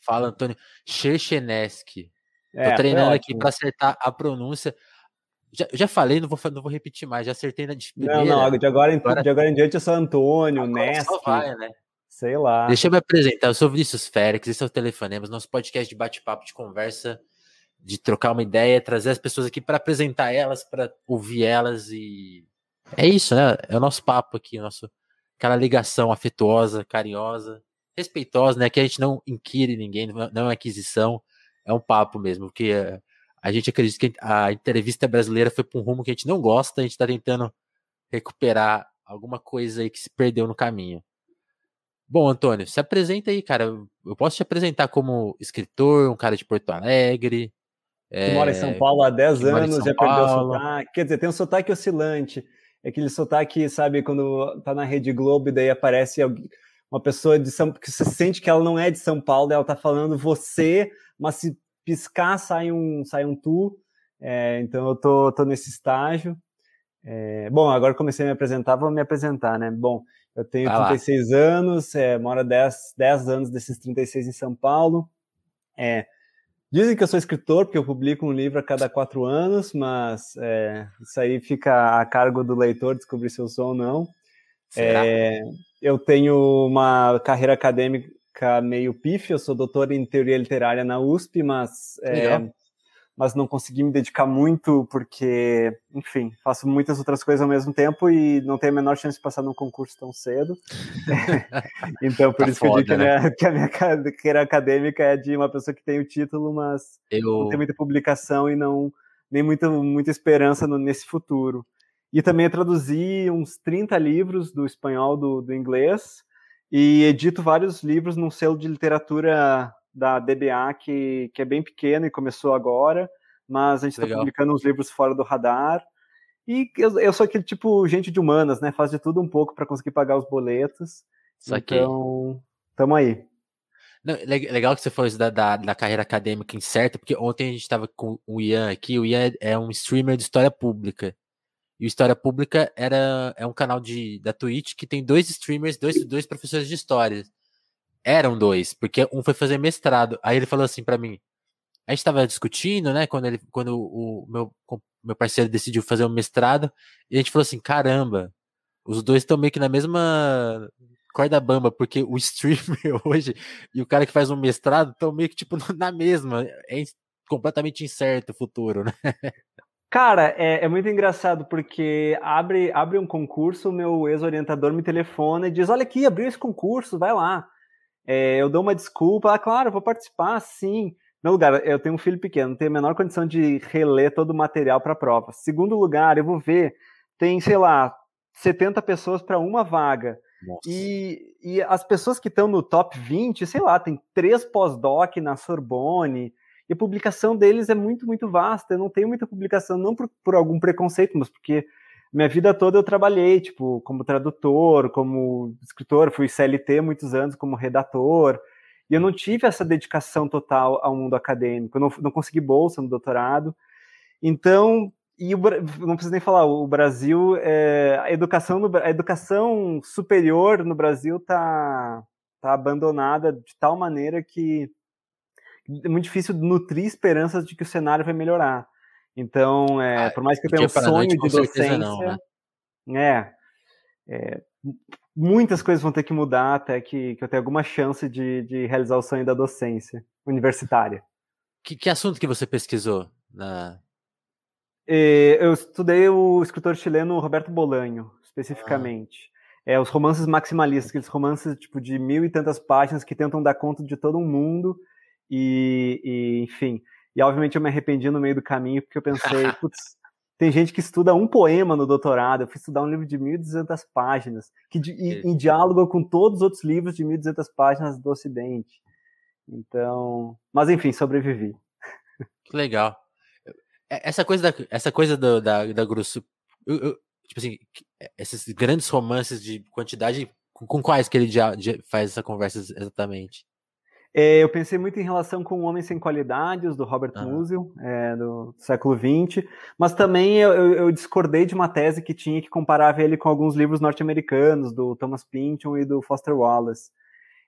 Fala, Antônio. Chercheneski. É, Tô treinando aqui para acertar a pronúncia. Já, já falei, não vou, não vou repetir mais, já acertei na de primeira. Não, não, de agora, em, agora... De agora em diante eu sou Antônio, Neski. vai, né? Sei lá. Deixa eu me apresentar, eu sou Vinícius Félix, esse é o Telefonemas, nosso podcast de bate-papo, de conversa, de trocar uma ideia, trazer as pessoas aqui para apresentar elas, para ouvir elas e... É isso, né? É o nosso papo aqui, nosso, aquela ligação afetuosa, carinhosa, respeitosa, né? Que a gente não inquire ninguém, não é aquisição, é um papo mesmo, porque eh, a gente acredita que a entrevista brasileira foi para um rumo que a gente não gosta, a gente está tentando recuperar alguma coisa aí que se perdeu no caminho. Bom, Antônio, se apresenta aí, cara. Eu posso te apresentar como escritor, um cara de Porto Alegre. Que é, mora em São Paulo há 10 anos, já perdeu o sotaque. Quer dizer, tem um sotaque oscilante. É aquele sotaque, sabe, quando tá na Rede Globo e daí aparece uma pessoa de São que você sente que ela não é de São Paulo, ela tá falando você, mas se piscar sai um, sai um tu. É, então eu tô, tô nesse estágio. É, bom, agora comecei a me apresentar, vou me apresentar, né? Bom, eu tenho Vai 36 lá. anos, é, moro 10, 10 anos desses 36 em São Paulo. É, dizem que eu sou escritor, porque eu publico um livro a cada quatro anos, mas é, isso aí fica a cargo do leitor descobrir se eu sou ou não. É, eu tenho uma carreira acadêmica meio pífio, eu sou doutor em teoria literária na USP, mas, é, mas não consegui me dedicar muito porque, enfim, faço muitas outras coisas ao mesmo tempo e não tenho a menor chance de passar num concurso tão cedo. então, por tá isso foda, que eu digo né? que, a minha, que a minha carreira acadêmica é de uma pessoa que tem o título, mas eu... não tem muita publicação e não nem muita, muita esperança no, nesse futuro. E também traduzi uns 30 livros do espanhol do, do inglês, e edito vários livros num selo de literatura da DBA que, que é bem pequeno e começou agora, mas a gente está publicando uns livros fora do radar. E eu, eu, sou aquele tipo gente de humanas, né? Faz de tudo um pouco para conseguir pagar os boletos. Então, tamo aí. Não, legal que você falou isso da, da, da, carreira acadêmica incerta, porque ontem a gente estava com o Ian aqui. O Ian é um streamer de história pública. E o História Pública era, é um canal de, da Twitch que tem dois streamers, dois, dois professores de história. Eram dois, porque um foi fazer mestrado. Aí ele falou assim para mim. A gente tava discutindo, né, quando, ele, quando o meu, meu parceiro decidiu fazer um mestrado, e a gente falou assim: caramba, os dois estão meio que na mesma corda bamba, porque o streamer hoje e o cara que faz um mestrado estão meio que tipo na mesma. É completamente incerto o futuro, né? Cara, é, é, muito engraçado porque abre, abre um concurso, o meu ex-orientador me telefona e diz: Olha aqui, abriu esse concurso, vai lá. É, eu dou uma desculpa, ah, claro, vou participar, sim. No lugar, eu tenho um filho pequeno, tenho a menor condição de reler todo o material para a prova. Segundo lugar, eu vou ver, tem, sei lá, 70 pessoas para uma vaga. E, e as pessoas que estão no top 20, sei lá, tem três pós-doc na Sorbonne, e a publicação deles é muito, muito vasta. Eu não tenho muita publicação, não por, por algum preconceito, mas porque minha vida toda eu trabalhei, tipo, como tradutor, como escritor, fui CLT muitos anos como redator, e eu não tive essa dedicação total ao mundo acadêmico, eu não, não consegui bolsa no doutorado, então, e o, não preciso nem falar, o Brasil, é, a, educação no, a educação superior no Brasil está tá abandonada de tal maneira que é muito difícil nutrir esperanças de que o cenário vai melhorar. Então, é, ah, por mais que eu tenha um sonho noite, de docência, não, né? é, é, muitas coisas vão ter que mudar até que, que eu tenha alguma chance de, de realizar o sonho da docência universitária. Que, que assunto que você pesquisou? Na... É, eu estudei o escritor chileno Roberto Bolanho, especificamente. Ah. É, os romances maximalistas, aqueles romances tipo de mil e tantas páginas que tentam dar conta de todo um mundo e, e, enfim. E obviamente eu me arrependi no meio do caminho, porque eu pensei, putz, tem gente que estuda um poema no doutorado, eu fui estudar um livro de 1.200 páginas, que de, em, diálogo com todos os outros livros de 1.200 páginas do Ocidente. Então, mas enfim, sobrevivi. Que legal. É, essa coisa da, essa coisa do, da, da grosso, eu, eu, tipo assim, esses grandes romances de quantidade, com, com quais que ele já, já faz essa conversa exatamente? É, eu pensei muito em relação com O Homem Sem Qualidades, do Robert ah. Musil, é, do século XX, mas também eu, eu, discordei de uma tese que tinha que comparava ele com alguns livros norte-americanos, do Thomas Pynchon e do Foster Wallace.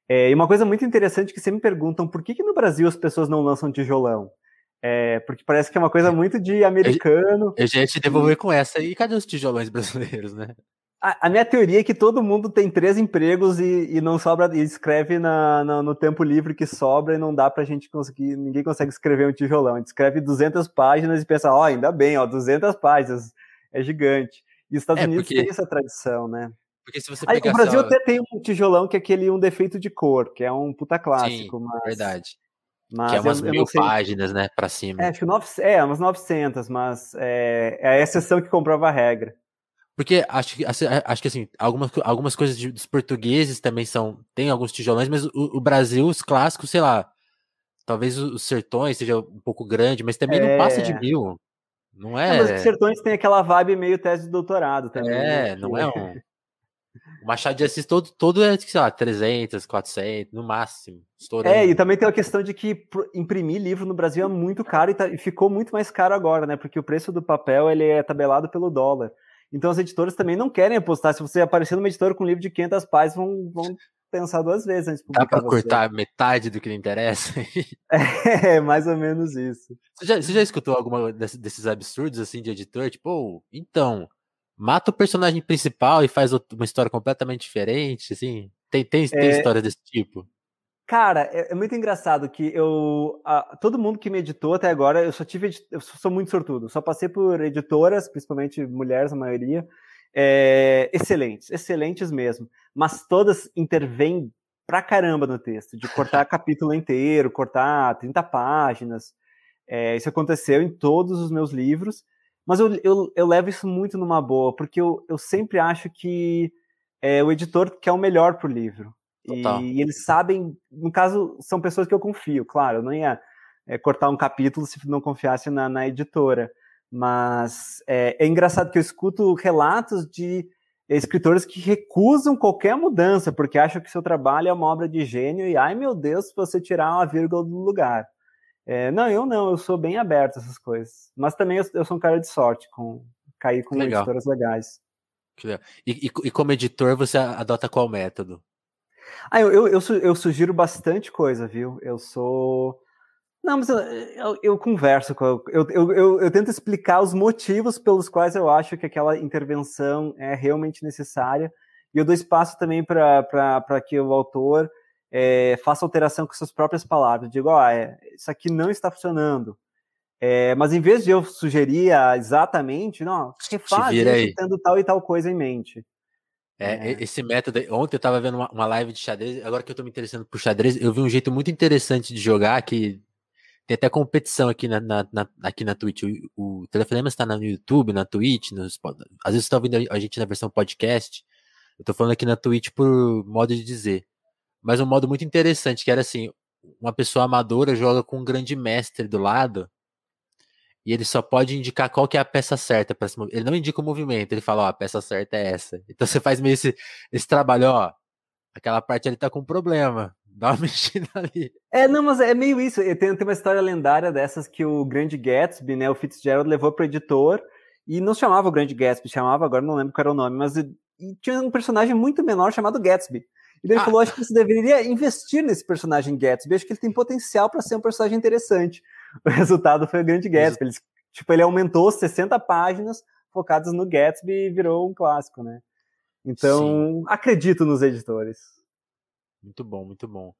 É, e uma coisa muito interessante que sempre me perguntam, por que, que no Brasil as pessoas não lançam tijolão? É, porque parece que é uma coisa muito de americano. Eu, eu já ia te devolver com essa. E cadê os tijolões brasileiros, né? A, a, minha teoria é que todo mundo tem três empregos e, e não sobra, e escreve na, na, no tempo livre que sobra e não dá pra gente conseguir, ninguém consegue escrever um tijolão. A gente escreve 200 páginas e pensa, ó, oh, ainda bem, ó, 200 páginas, é gigante. E os Estados é, Unidos porque... tem essa tradição, né? Porque se você Aí, o Brasil só... até tem um tijolão que é aquele um defeito de cor, que é um puta clássico, Sim, mas... verdade. Mas que é umas eu, mil eu páginas, né, pra cima. É, acho que nove, é, umas 900, mas é, é a exceção que comprova a regra. Porque acho que, acho que assim, algumas, algumas coisas dos portugueses também são. Tem alguns tijolões, mas o, o, Brasil, os clássicos, sei lá. Talvez os sertões seja um pouco grande, mas também é... não passa de mil. Não é. é mas os sertões tem aquela vibe meio tese de doutorado também. É, né? não é um. O Machado de Assis todo, todo é, sei lá, 300, 400, no máximo. Estourando. É, e também tem a questão de que imprimir livro no Brasil é muito caro e, tá, e, ficou muito mais caro agora, né? Porque o preço do papel ele é tabelado pelo dólar. Então as editoras também não querem apostar. Se você aparecer numa editora com um livro de 500 páginas, vão, vão pensar duas vezes antes de publicar. Dá para cortar metade do que lhe interessa? é, mais ou menos isso. Você já, você já escutou alguma desses absurdos assim de editor? Tipo, oh, então, mata o personagem principal e faz uma história completamente diferente, assim? Tem, tem, tem é... história desse tipo? Cara, é, é, muito engraçado que eu. A, todo mundo que me editou até agora, eu só tive. Eu sou muito sortudo. Só passei por editoras, principalmente mulheres, a maioria. É, excelentes, excelentes mesmo. Mas todas intervêm pra caramba no texto, de cortar capítulo inteiro, cortar 30 páginas. É, isso aconteceu em todos os meus livros. Mas eu, eu, eu levo isso muito numa boa, porque eu, eu sempre acho que é, o editor quer o melhor pro livro. E, e, eles sabem, no caso, são pessoas que eu confio, claro, eu não ia é, cortar um capítulo se não confiasse na, na editora. Mas é, é, engraçado que eu escuto relatos de escritores que recusam qualquer mudança, porque acham que seu trabalho é uma obra de gênio e, ai meu Deus, se você tirar uma vírgula do lugar. É, não, eu não, eu sou bem aberto a essas coisas. Mas também eu, eu sou um cara de sorte, com cair com editoras legais. E, e, e como editor, você adota qual método? Ah, eu, eu, eu, eu, sugiro bastante coisa, viu? Eu sou. Não, mas eu, eu, eu converso com. Eu, eu, eu, tento explicar os motivos pelos quais eu acho que aquela intervenção é realmente necessária. E eu dou espaço também para que o autor é, faça alteração com suas próprias palavras. Eu digo, ó, oh, é, isso aqui não está funcionando. É, mas em vez de eu sugerir exatamente, não, refaz tendo tal e tal coisa em mente. É, é. Esse método. Ontem eu tava vendo uma, uma, live de xadrez. Agora que eu tô me interessando por xadrez, eu vi um jeito muito interessante de jogar que tem até competição aqui na, na, na aqui na Twitch. O, o Telefonema está no YouTube, na Twitch. Nos, às vezes você tá ouvindo a gente na versão podcast. Eu tô falando aqui na Twitch por modo de dizer. Mas um modo muito interessante, que era assim: uma pessoa amadora joga com um grande mestre do lado e ele só pode indicar qual que é a peça certa para se mover. Ele não indica o movimento, ele fala, ó, a peça certa é essa. Então você faz meio esse, esse trabalho, ó, aquela parte ali tá com problema. Dá uma mexida ali. É, não, mas é meio isso. Tem, tem uma história lendária dessas que o grande Gatsby, né, o Fitzgerald levou pro editor e não chamava o grande Gatsby, chamava, agora não lembro qual era o nome, mas tinha um personagem muito menor chamado Gatsby. E ele ah. falou, acho que você deveria investir nesse personagem Gatsby, acho que ele tem potencial para ser um personagem interessante. o resultado foi o Grande Gatsby. Ele, tipo, ele aumentou 60 páginas focadas no Gatsby e virou um clássico, né? Então, Sim. acredito nos editores. Muito bom, muito bom.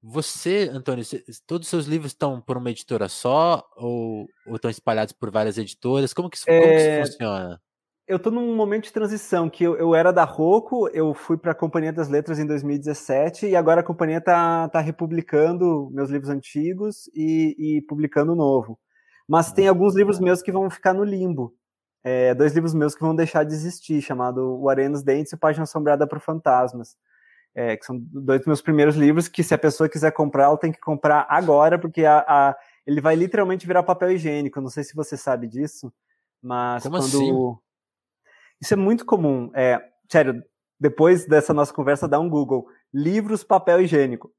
Você, Antônio, todos os seus livros estão por uma editora só ou, ou estão espalhados por várias editoras? Como que isso, é... como que isso é, funciona? Eu estou num momento de transição, que eu, eu era da Rocco, eu fui para a Companhia das Letras em 2017 e agora a companhia está tá republicando meus livros antigos e, e publicando novo. Mas tem alguns livros meus que vão ficar no limbo. É, dois livros meus que vão deixar de existir, chamado O Areia nos Dentes e Página Assombrada por Fantasmas. É, que são dois dos meus primeiros livros que, se a pessoa quiser comprar, ela tem que comprar agora, porque a, a, ele vai literalmente virar papel higiênico. Não sei se você sabe disso, mas Como quando. Assim? Isso é muito comum. É, sério, depois dessa nossa conversa, dá um Google. Livros, papel higiênico.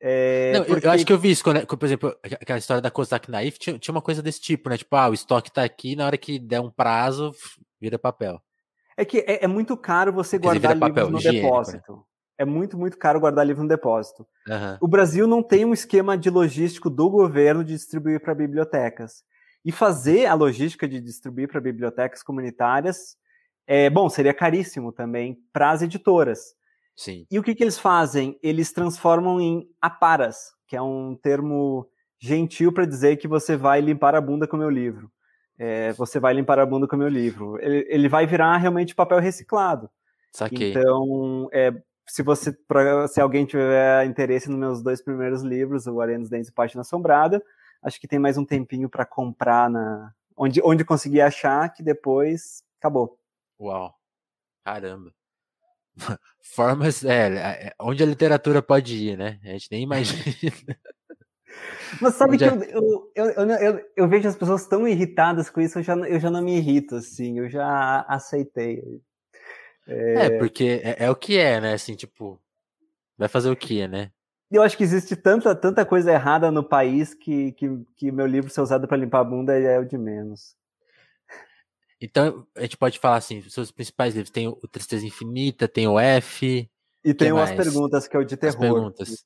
É, não, porque... eu, acho que eu vi isso, quando, por exemplo, aquela história da Kozak Naif tinha, tinha uma coisa desse tipo, né? Tipo, ah, o estoque tá aqui, na hora que der um prazo, vira papel. É que é, é muito caro você guardar livros papel, no né? depósito. Né? É muito, muito caro guardar livro no depósito. Uhum. O Brasil não tem um esquema de logístico do governo de distribuir para bibliotecas. E fazer a logística de distribuir para bibliotecas comunitárias, é, bom, seria caríssimo também para as editoras. Sim. E o que, que eles fazem? Eles transformam em aparas, que é um termo gentil para dizer que você vai limpar a bunda com o meu livro. É, você vai limpar a bunda com o meu livro. Ele, ele vai virar realmente papel reciclado. Saquei. Então, é, se você pra, se alguém tiver interesse nos meus dois primeiros livros, o Arena dos Dentes e Página Assombrada, acho que tem mais um tempinho para comprar na onde onde conseguir achar que depois acabou. Uau. Caramba. Formas, é, é, onde a literatura pode ir, né? A gente nem imagina. Mas sabe que eu, eu, eu, eu, vejo as pessoas tão irritadas com isso, eu já, eu já não me irrito, assim, eu já aceitei. É, é porque é, é, o que é, né? Assim, tipo, vai fazer o que, né? Eu acho que existe tanta, tanta coisa errada no país que, que, que meu livro ser usado para limpar a bunda é o de menos. Então, a gente pode falar assim, seus principais livros, tem o Tristeza Infinita, tem o F... E tem As Perguntas, que é o de terror. As Perguntas.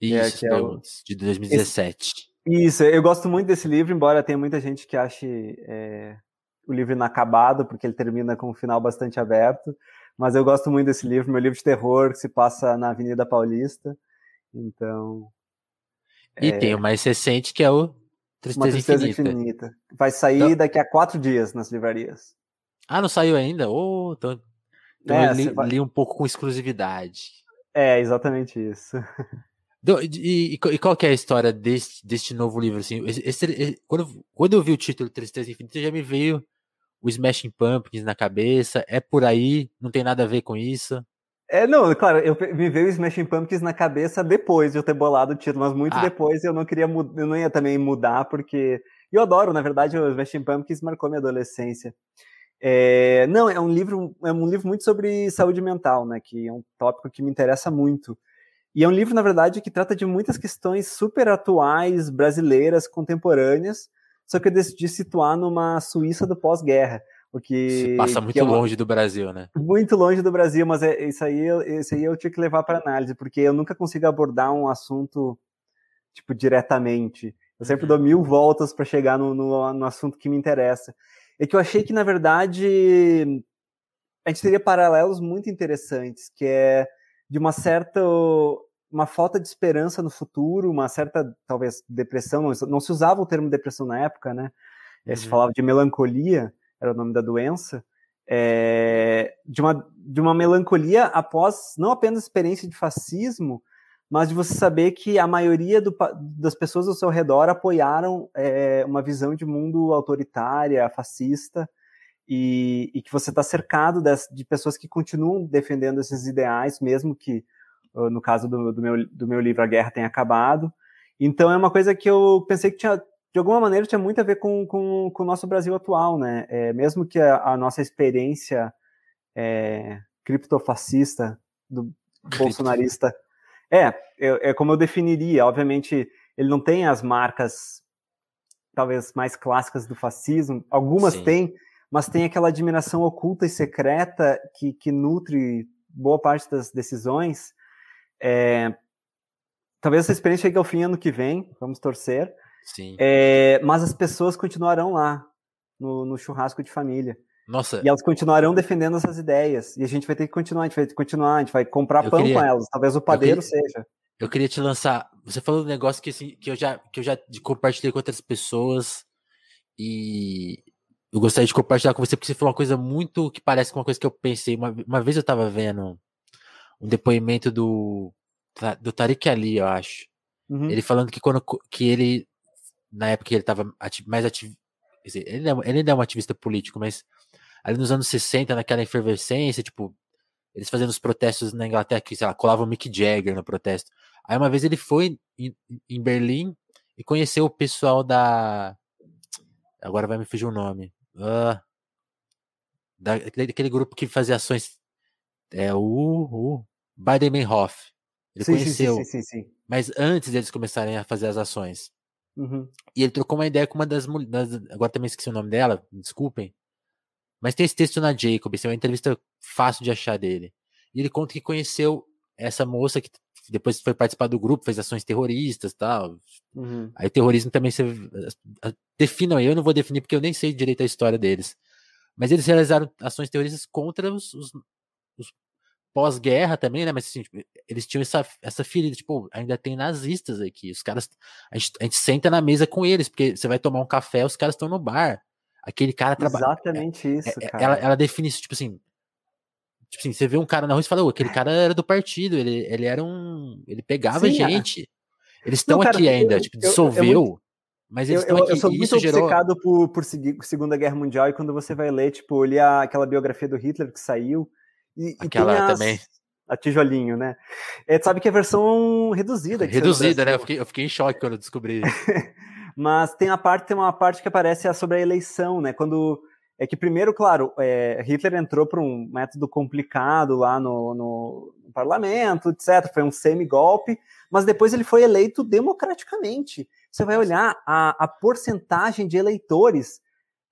Isso, é, que é o... de 2017. Esse... Isso, eu gosto muito desse livro, embora tenha muita gente que ache é, o livro inacabado, porque ele termina com um final bastante aberto. Mas eu gosto muito desse livro, meu livro de terror, que se passa na Avenida Paulista. Então. E é... tem o mais recente, que é o Tristeza, Uma Tristeza Infinita. Infinita. Vai sair então... daqui a quatro dias nas livrarias. Ah, não saiu ainda? Oh, então, então é, eu li, vai... li, um pouco com exclusividade. É, exatamente isso. E, e, e, qual que é a história deste, deste novo livro? Assim, esse, esse, quando, quando eu vi o título Tristeza Infinita, já me veio o Smashing Pumpkins na cabeça. É por aí? Não tem nada a ver com isso? É, não, claro, eu me veio o Smashing Pumpkins na cabeça depois de eu ter bolado o título, mas muito ah. depois eu não queria eu não ia também mudar, porque eu adoro, na verdade, o Smashing Pumpkins marcou minha adolescência. É, não, é um livro, é um livro muito sobre saúde mental, né? Que é um tópico que me interessa muito. E é um livro, na verdade, que trata de muitas questões super atuais, brasileiras, contemporâneas, só que eu decidi situar numa Suíça do pós-guerra. Porque, Se passa muito é uma... longe do Brasil, né? Muito longe do Brasil, mas é, isso, aí, isso aí eu tinha que levar para análise, porque eu nunca consigo abordar um assunto tipo diretamente. Eu sempre dou mil voltas para chegar no, no, no, assunto que me interessa. É que eu achei que, na verdade, a gente teria paralelos muito interessantes, que é de uma certa uma falta de esperança no futuro, uma certa talvez depressão, não, não se usava o termo depressão na época, né? Uhum. Se falava de melancolia, era o nome da doença, é, de, uma, de uma melancolia após não apenas a experiência de fascismo, mas de você saber que a maioria do, das pessoas ao seu redor apoiaram é, uma visão de mundo autoritária, fascista, e, e que você está cercado de, pessoas que continuam defendendo esses ideais, mesmo que no caso do, do, meu, do meu livro A Guerra tenha acabado. Então é uma coisa que eu pensei que tinha, de alguma maneira, tinha muito a ver com, com, com o nosso Brasil atual, né? É, mesmo que a, a nossa experiência é, criptofascista do bolsonarista é, é, é como eu definiria. Obviamente, ele não tem as marcas talvez mais clássicas do fascismo, algumas Sim. têm, mas tem aquela admiração oculta e secreta que, que nutre boa parte das decisões. É, talvez essa experiência chegue ao fim ano que vem, vamos torcer. Sim. É, mas as pessoas continuarão lá, no, no, churrasco de família. Nossa. E elas continuarão defendendo essas ideias. E a gente vai ter que continuar, a gente vai continuar, a gente vai comprar eu pão queria, com elas. Talvez o padeiro queria, seja. Eu queria te lançar. Você falou um negócio que, assim, que, eu já, que eu já compartilhei com outras pessoas. E eu gostaria de compartilhar com você, porque você falou uma coisa muito que parece com uma coisa que eu pensei. Uma, uma vez eu tava vendo um depoimento do, do Tariq Ali, eu acho. Uhum. Ele falando que quando que ele, na época que ele estava mais ativo, ele, ele ainda é um ativista político, mas ali nos anos 60, naquela efervescência, tipo, eles fazendo os protestos na Inglaterra, que, sei lá, colavam Mick Jagger no protesto. Aí uma vez ele foi em, em Berlim e conheceu o pessoal da. Agora vai me fugir o nome. Uh, daquele grupo que fazia ações. É o. o Baden-Meinhof. Ele sim, conheceu. Sim, sim, sim, Mas antes deles começarem a fazer as ações. Uhum. E ele trocou uma ideia com uma das mulheres. Agora também esqueci o nome dela, desculpem. Mas tem esse texto na Jacob, é uma entrevista fácil de achar dele. E ele conta que conheceu essa moça que depois foi participar do grupo, fez ações terroristas tal. Uhum. Aí terrorismo também você definam eu não vou definir porque eu nem sei direito a história deles. Mas eles realizaram ações terroristas contra os, os pós-guerra também, né? Mas assim, tipo, eles tinham essa, essa ferida, tipo, ainda tem nazistas aqui. Os caras. A gente, a gente senta na mesa com eles, porque você vai tomar um café, os caras estão no bar. Aquele cara trabalha. Exatamente é, isso, é, cara. Ela, ela define isso, tipo assim. Tipo assim, você vê um cara na rua e fala, aquele cara era do partido, ele, ele era um. Ele pegava Sim, gente. É. Eles estão aqui ainda, eu, tipo, dissolveu. Eu, eu, mas eles estão aqui. Eu sou muito obcecado gerou... por, por Segunda Guerra Mundial, e quando você vai ler, tipo, li aquela biografia do Hitler que saiu. E, Aquela e as, também. A tijolinho, né? É, sabe que é a versão reduzida. Reduzida, né? Eu fiquei, eu fiquei em choque quando eu descobri isso. Mas tem a parte, tem uma parte que aparece sobre a eleição, né? Quando é que primeiro, claro, é, Hitler entrou por um método complicado lá no, no, no parlamento, etc. Foi um semi-golpe, mas depois ele foi eleito democraticamente. Você vai olhar a, a porcentagem de eleitores.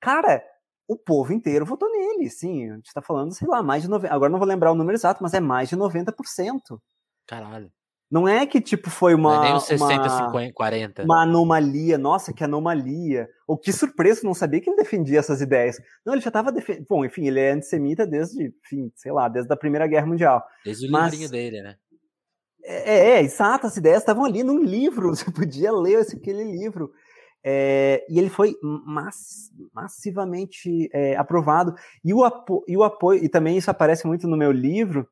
Cara, o povo inteiro votou nele, sim. A gente está falando, sei lá, mais de 90%. Agora não vou lembrar o número exato, mas é mais de 90%. Caralho. Não é que, tipo, foi uma. Não é nem uns 60, uma, 50, 40. Uma anomalia. Nossa, que anomalia. Ou que surpresa, não sabia que ele defendia essas ideias. Não, ele já estava defendendo. Bom, enfim, ele é antissemita desde, enfim, sei lá, desde a Primeira Guerra Mundial. Desde o Mas... livrinho dele, né? É, é, é, exato, as ideias estavam ali num livro, você podia ler esse, aquele livro. É, e ele foi mass, massivamente é, aprovado. E o, apo, e o apoio, e também isso aparece muito no meu livro,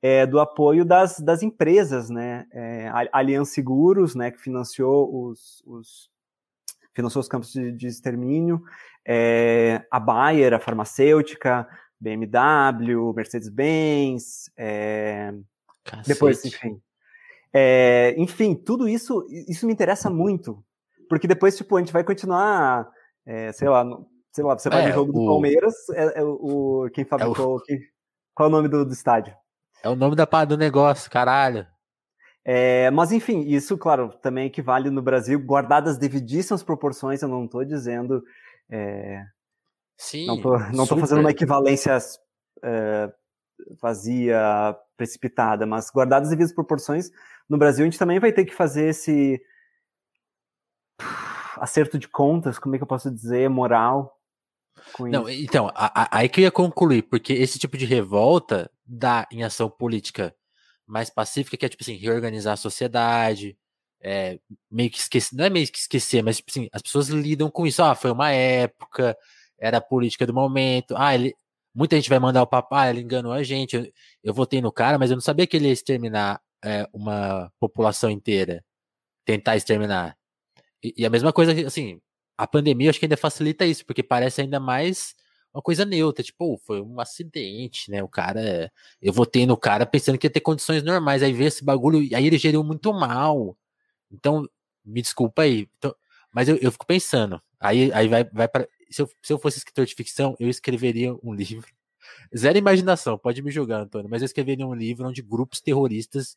é, do apoio das, das empresas, né? É, Aliança Seguros, né, que financiou os, os financiou os campos de, de extermínio, é, a Bayer, a farmacêutica, BMW, Mercedes-Benz, é, depois, enfim. É, enfim, tudo isso, isso me interessa muito, porque depois, tipo, a gente vai continuar, é, sei lá, sei lá, você vai é, no jogo o... do Palmeiras, é, é o, quem fabricou, é o... Quem, qual é o nome do, do estádio? É o nome da do negócio, caralho. É, mas enfim, isso, claro, também equivale no Brasil, guardadas devidíssimas proporções, eu não estou dizendo. É, Sim. Não estou fazendo uma equivalência é, vazia, precipitada, mas guardadas devidas proporções, no Brasil a gente também vai ter que fazer esse acerto de contas, como é que eu posso dizer, moral. não, então, a, a, aí que eu ia concluir, porque esse tipo de revolta dá em ação política mais pacífica, que é tipo assim, reorganizar a sociedade, é, meio que esquecer, não é meio que esquecer, mas tipo assim, as pessoas lidam com isso. Ah, foi uma época, era a política do momento. Ah, ele, muita gente vai mandar o papai, ah, ele enganou a gente. Eu, eu votei no cara, mas eu não sabia que ele ia exterminar é, uma população inteira, tentar exterminar. E, e, a mesma coisa, assim, a pandemia acho que ainda facilita isso, porque parece ainda mais uma coisa neutra, tipo, foi um acidente, né? O cara, eu votei no cara pensando que ia ter condições normais, aí veio esse bagulho, aí ele geriu muito mal. Então, me desculpa aí. Então, mas eu, eu fico pensando, aí, aí vai, vai para se eu, se eu fosse escritor de ficção, eu escreveria um livro. Zero imaginação, pode me julgar, Antônio, mas eu escreveria um livro onde grupos terroristas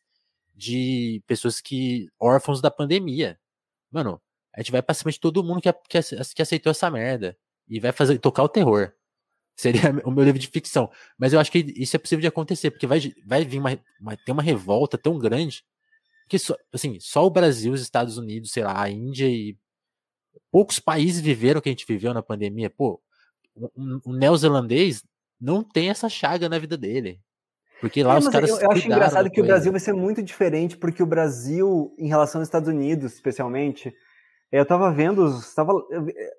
de pessoas que. órfãos da pandemia. Mano, a gente vai pra cima de todo mundo que, que, que aceitou essa merda. E vai fazer tocar o terror. Seria o meu livro de ficção. Mas eu acho que isso é possível de acontecer, porque vai, vai vir uma, uma, ter uma revolta tão grande que só, assim, só o Brasil, os Estados Unidos, sei lá, a Índia e poucos países viveram o que a gente viveu na pandemia. Pô, um, um neozelandês não tem essa chaga na vida dele. Porque lá é, os caras. Eu, eu acho engraçado que o Brasil vai ser muito diferente, porque o Brasil, em relação aos Estados Unidos, especialmente, eu tava vendo, tava,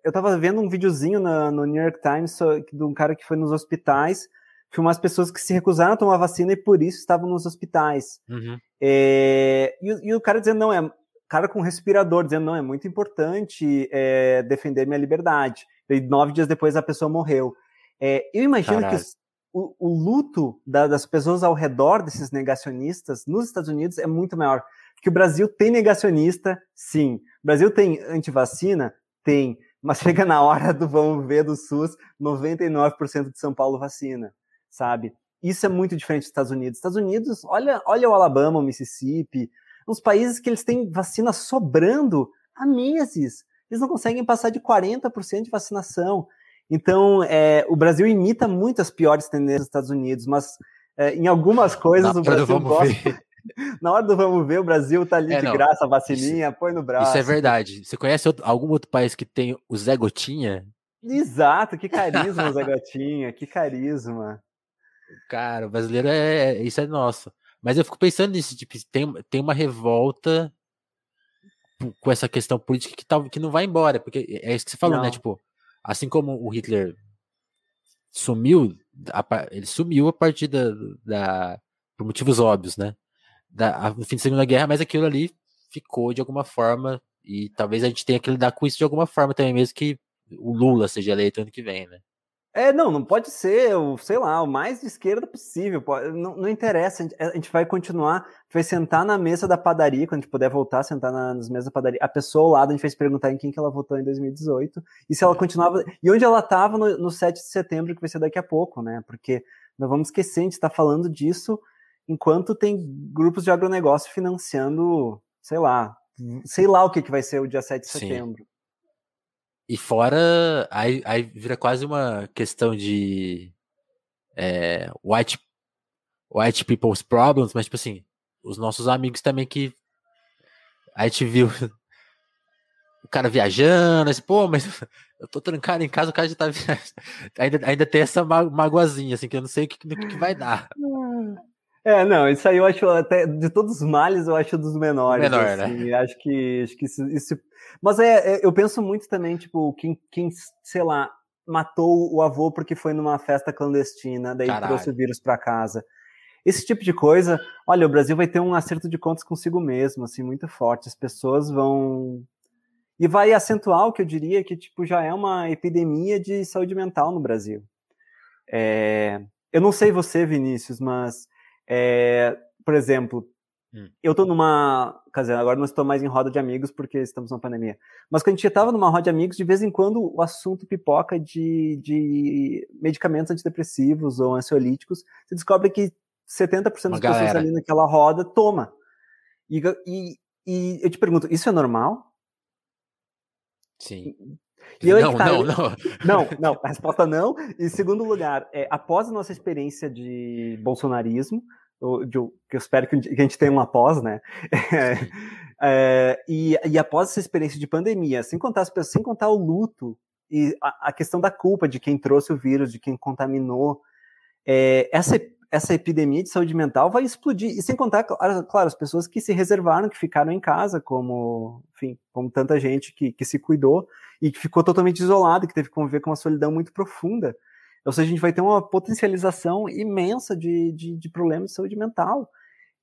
eu tava vendo um videozinho na, no New York Times de um cara que foi nos hospitais filmar as pessoas que se recusaram a tomar vacina e por isso estavam nos hospitais. Uhum. É, e, e, o cara dizendo, não, é cara com respirador, dizendo, não, é muito importante é, defender minha liberdade. E nove dias depois a pessoa morreu. É, eu imagino Caralho. que o, o, luto da, das pessoas ao redor desses negacionistas nos Estados Unidos é muito maior. Porque o Brasil tem negacionista, sim. O Brasil tem antivacina? Tem. Mas chega na hora do vamos ver do SUS, 99% de São Paulo vacina, sabe? Isso é muito diferente dos Estados Unidos. Estados Unidos, olha, olha o Alabama, o Mississippi, uns países que eles têm vacina sobrando há meses. Eles não conseguem passar de 40% de vacinação. Então, é, o Brasil imita muito as piores tendências dos Estados Unidos, mas é, em algumas coisas o Brasil gosta. Na hora do vamos ver, o Brasil tá ali é, de não. graça, vacininha, isso, põe no braço. Isso é verdade. Você conhece outro, algum outro país que tem o Zé Gotinha? Exato, que carisma, Zé Gotinha, que carisma. Cara, o brasileiro é, é. Isso é nosso. Mas eu fico pensando nisso, tipo, tem, tem uma revolta com essa questão política que, tá, que não vai embora, porque é isso que você falou, né, não. né? Tipo, assim como o Hitler sumiu, ele sumiu a partir da, da por motivos óbvios, né? Da, no fim da Segunda Guerra, mas aquilo ali ficou de alguma forma e talvez a gente tenha que lidar com isso de alguma forma também, mesmo que o Lula seja eleito ano que vem, né? É, não, não pode ser, o, sei lá, o mais de esquerda possível. Pode, não, não interessa, a gente, a gente, vai continuar, vai sentar na mesa da padaria, quando a gente puder voltar sentar na, nas mesas da padaria. A pessoa ao lado, a gente vai se perguntar em quem que ela votou em 2018, e se ela continuava, e onde ela estava no, no 7 de setembro, que vai ser daqui a pouco, né? Porque não vamos esquecer, a gente está falando disso enquanto tem grupos de agronegócio financiando, sei lá, sei lá o que, que vai ser o dia 7 de Sim. setembro. E fora, aí, aí vira quase uma questão de é, white, white people's problems, mas tipo assim, os nossos amigos também que a gente viu o cara viajando, assim, pô, mas eu tô trancado em casa, o cara já tá viajando. Ainda, ainda tem essa magoazinha, assim, que eu não sei o que, que, que vai dar. É, não, isso aí eu acho até de todos os males, eu acho dos menores. Menor, assim, né? Acho que, acho que isso, isso mas é, é, eu penso muito também, tipo, quem, quem, sei lá, matou o avô porque foi numa festa clandestina, daí Caralho. trouxe o vírus para casa. Esse tipo de coisa, olha, o Brasil vai ter um acerto de contas consigo mesmo, assim, muito forte. As pessoas vão e vai acentuar o que eu diria que tipo já é uma epidemia de saúde mental no Brasil. É... eu não sei você, Vinícius, mas é... por exemplo, Hum. Eu tô numa. Quer dizer, agora não estou mais em roda de amigos porque estamos numa pandemia. Mas quando a gente estava numa roda de amigos, de vez em quando o assunto pipoca de, de medicamentos antidepressivos ou ansiolíticos. Você descobre que 70% das Uma pessoas galera. ali naquela roda toma. E, e, e eu te pergunto, isso é normal? Sim. E eu, não, tá, não, não. Não, não. A resposta não. E segundo lugar, é, após a nossa experiência de bolsonarismo, que eu espero que a gente tenha uma pós, né? É, e, e após essa experiência de pandemia, sem contar as pessoas, sem contar o luto e a, a questão da culpa de quem trouxe o vírus, de quem contaminou, é, essa, essa epidemia de saúde mental vai explodir. E sem contar, claro, claro, as pessoas que se reservaram, que ficaram em casa, como, enfim, como tanta gente que, que se cuidou e que ficou totalmente isolado, que teve que conviver com uma solidão muito profunda. Ou seja, a gente vai ter uma potencialização imensa de, de, de problemas de saúde mental.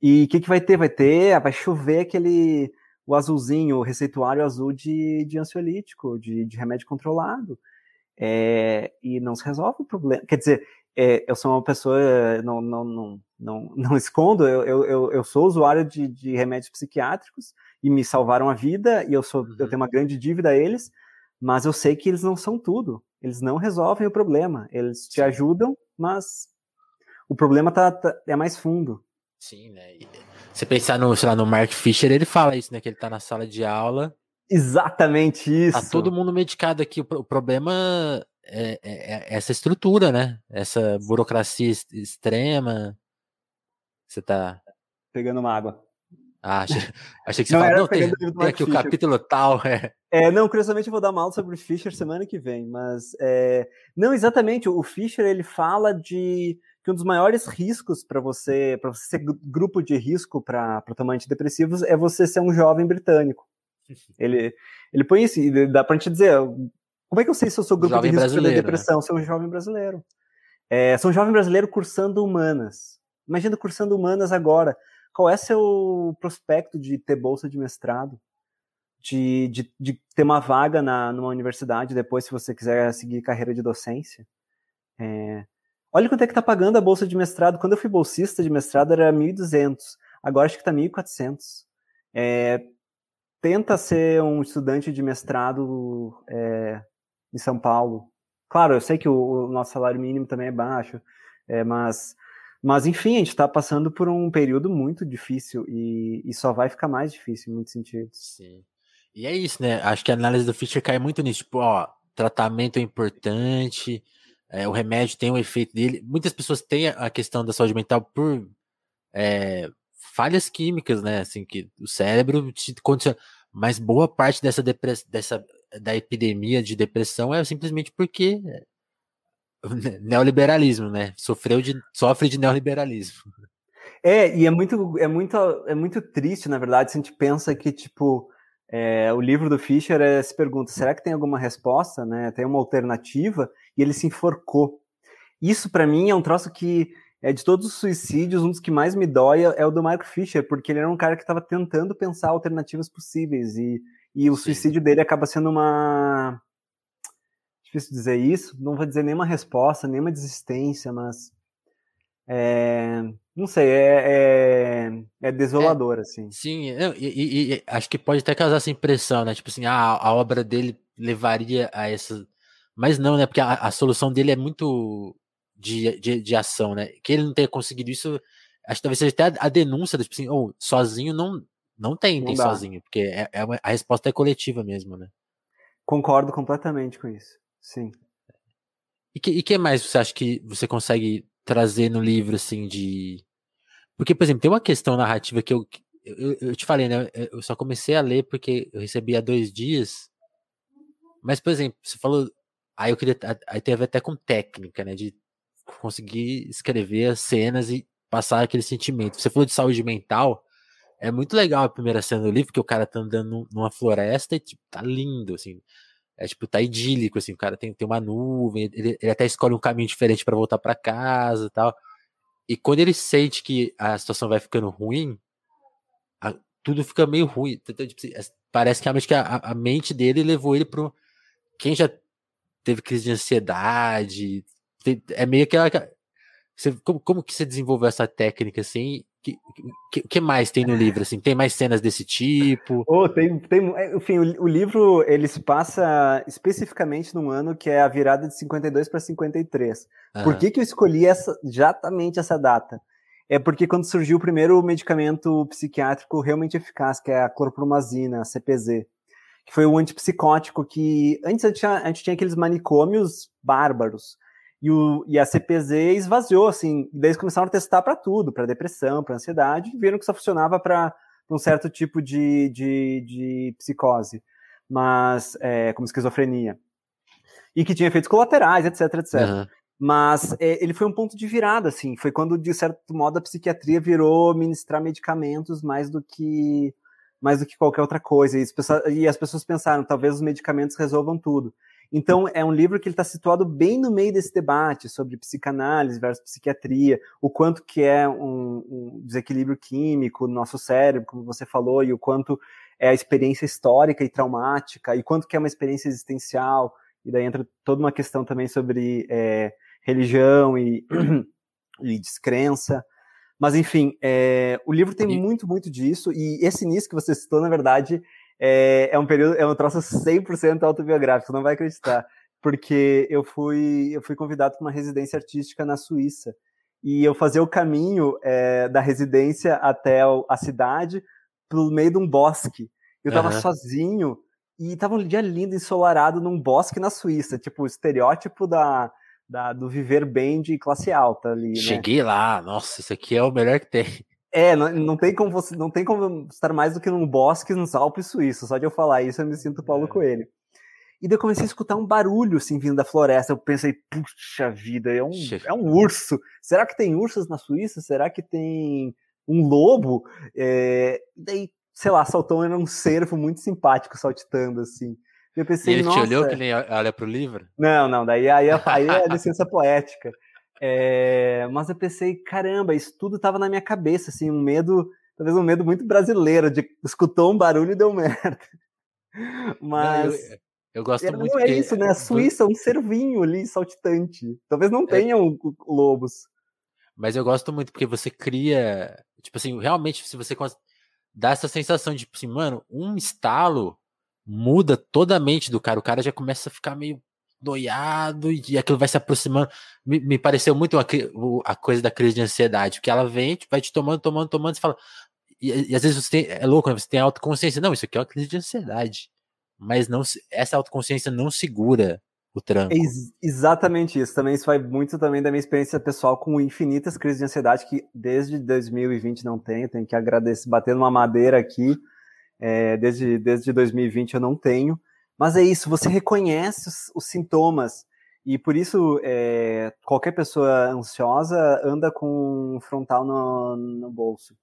E o que, que vai ter? Vai ter, vai chover aquele o azulzinho, o receituário azul de, de ansiolítico, de, de remédio controlado. É, e não se resolve o problema. Quer dizer, é, eu sou uma pessoa, não, não, não, não, não escondo, eu, eu, eu sou usuário de, de remédios psiquiátricos e me salvaram a vida, e eu, sou, eu uhum. tenho uma grande dívida a eles, mas eu sei que eles não são tudo. Eles não resolvem o problema. Eles te ajudam, mas o problema tá, tá é mais fundo. Sim, né? E você pensar no, sei lá, no Mark Fisher, ele fala isso, né? Que ele tá na sala de aula. Exatamente isso. Tá todo mundo medicado aqui. O, problema é, é, é, essa estrutura, né? Essa burocracia extrema. Você tá. Pegando uma água. Ah, achei, achei que você falou, não, tem, tem aqui Fischer. o capítulo tal. É. é, não, curiosamente eu vou dar uma aula sobre o Fischer semana que vem, mas é, não exatamente, o Fischer ele fala de que um dos maiores riscos para você, para você ser grupo de risco para tomar antidepressivos é você ser um jovem britânico. Ele, ele põe isso, dá pra gente dizer, como é que eu sei se eu sou grupo jovem de risco para depressão? Né? Sou um jovem brasileiro. É, sou um jovem brasileiro cursando humanas. Imagina cursando humanas agora qual é seu prospecto de ter bolsa de mestrado? De, de, de ter uma vaga na, numa universidade depois, se você quiser seguir carreira de docência? É, olha quanto é que está pagando a bolsa de mestrado. Quando eu fui bolsista de mestrado era 1.200, agora acho que está 1.400. É, tenta ser um estudante de mestrado é, em São Paulo. Claro, eu sei que o, o nosso salário mínimo também é baixo, é, mas mas, enfim, a gente está passando por um período muito difícil e, e, só vai ficar mais difícil em muitos sentidos. Sim. E é isso, né? Acho que a análise do Fischer cai muito nisso. Tipo, ó, tratamento é importante, é, o remédio tem um efeito dele. Muitas pessoas têm a questão da saúde mental por é, falhas químicas, né? Assim, que o cérebro te condiciona. Mas boa parte dessa, dessa da epidemia de depressão é simplesmente porque neoliberalismo, né? Sofreu de, sofre de neoliberalismo. É, e é muito, é muito, é muito triste, na verdade, se a gente pensa que, tipo, é, o livro do Fischer é, se pergunta, será que tem alguma resposta, né? Tem uma alternativa? E ele se enforcou. Isso, para mim, é um troço que, é de todos os suicídios, um dos que mais me dói é o do Mark Fisher, porque ele era um cara que estava tentando pensar alternativas possíveis, e, e o Sim. suicídio dele acaba sendo uma difícil dizer isso, não vou dizer nenhuma resposta, nenhuma desistência, mas é, não sei, é, é, é desolador, é, assim. Sim, e, e, e, acho que pode até causar essa impressão, né? Tipo assim, a, a obra dele levaria a essa. Mas não, né? Porque a, a solução dele é muito de, de, de, ação, né? Que ele não tenha conseguido isso, acho que talvez seja até a, a denúncia, tipo assim, oh, sozinho não, não tem, não tem sozinho, porque é, é uma, a resposta é coletiva mesmo, né? Concordo completamente com isso. Sim. E que, e que mais você acha que você consegue trazer no livro, assim, de. Porque, por exemplo, tem uma questão narrativa que eu, eu, eu te falei, né? Eu só comecei a ler porque eu recebi há dois dias. Mas, por exemplo, você falou. Aí eu queria. Aí teve até com técnica, né? De conseguir escrever as cenas e passar aquele sentimento. Você falou de saúde mental. É muito legal a primeira cena do livro, porque o cara tá andando numa floresta e tipo, tá lindo, assim. É tipo, tá idílico, assim, o cara tem, tem uma nuvem, ele, ele até escolhe um caminho diferente para voltar para casa e tal. E quando ele sente que a situação vai ficando ruim, a, tudo fica meio ruim. Então, tipo, parece que realmente que a, a mente dele levou ele pro. Quem já teve crise de ansiedade, é meio que. Você, como, como que você desenvolveu essa técnica assim? Que, que, que, mais tem no livro? Assim? Tem mais cenas desse tipo? Oh, tem, tem, é, enfim, o, o, livro ele se passa especificamente num ano que é a virada de 52 para 53. Uhum. Por que, que eu escolhi essa, exatamente essa data? É porque quando surgiu o primeiro medicamento psiquiátrico realmente eficaz, que é a clorpromazina, a CPZ, que foi um antipsicótico que antes a gente tinha, a gente tinha aqueles manicômios bárbaros e, o, e a CPZ esvaziou, assim, daí eles começaram a testar para tudo, para depressão, para ansiedade, e viram que só funcionava para um certo tipo de, de, de psicose, mas é, como esquizofrenia. E que tinha efeitos colaterais, etc, etc. Uhum. Mas é, ele foi um ponto de virada, assim, foi quando, de certo modo, a psiquiatria virou ministrar medicamentos mais do que mais do que qualquer outra coisa. E as pessoas, e as pessoas pensaram, talvez os medicamentos resolvam tudo. Então, é um livro que ele está situado bem no meio desse debate sobre psicanálise versus psiquiatria, o quanto que é um, um desequilíbrio químico no nosso cérebro, como você falou, e o quanto é a experiência histórica e traumática, e quanto que é uma experiência existencial, e daí entra toda uma questão também sobre é, religião e, e descrença. Mas, enfim, é, o livro tem muito, muito disso, e esse início que você citou, na verdade, é, é um período, é um troço 100% autobiográfico, não vai acreditar. Porque eu fui, eu fui convidado para uma residência artística na Suíça. E eu fazia o caminho é, da residência até a cidade pelo meio de um bosque. Eu estava uhum. sozinho e estava um dia lindo, ensolarado, num bosque na Suíça. Tipo, o estereótipo da, da, do viver bem de classe alta ali. Né? Cheguei lá, nossa, isso aqui é o melhor que tem. É, não, não, tem como você, não tem como estar mais do que num bosque nos Alpes suíços. Só de eu falar isso, eu me sinto Paulo é. Coelho. E daí eu comecei a escutar um barulho assim vindo da floresta. Eu pensei, puxa vida, é um, é um urso. Será que tem ursos na Suíça? Será que tem um lobo? É... Daí, sei lá, saltou era um cervo muito simpático saltitando assim. Eu pensei, e ele te olhou que nem olha pro livro? Não, não, daí aí, aí é licença poética. É, mas eu pensei, caramba, isso tudo estava na minha cabeça, assim, um medo, talvez um medo muito brasileiro, de escutou um barulho e deu merda. Mas. Não, eu, eu, gosto muito. Não é isso, né? A Suíça é um cervinho ali saltitante. Talvez não é. tenham é... lobos. Mas eu gosto muito porque você cria. Tipo assim, realmente, se você dá essa sensação de, tipo assim, mano, um estalo muda toda a mente do cara. O cara já começa a ficar meio noiado e aquilo vai se aproximando. Me, me pareceu muito a, a, coisa da crise de ansiedade, porque ela vem, tipo, vai te tomando, tomando, tomando, você fala. E, e às vezes você tem, é louco, né? você tem autoconsciência. Não, isso aqui é uma crise de ansiedade. Mas não essa autoconsciência não segura o tranco. Ex exatamente isso. Também isso vai muito também da minha experiência pessoal com infinitas crises de ansiedade que desde 2020 não tenho. Tenho que agradecer, bater numa madeira aqui. É, desde, desde 2020 eu não tenho. Mas é isso, você reconhece os, os sintomas. E por isso, é, qualquer pessoa ansiosa anda com um frontal no, no bolso.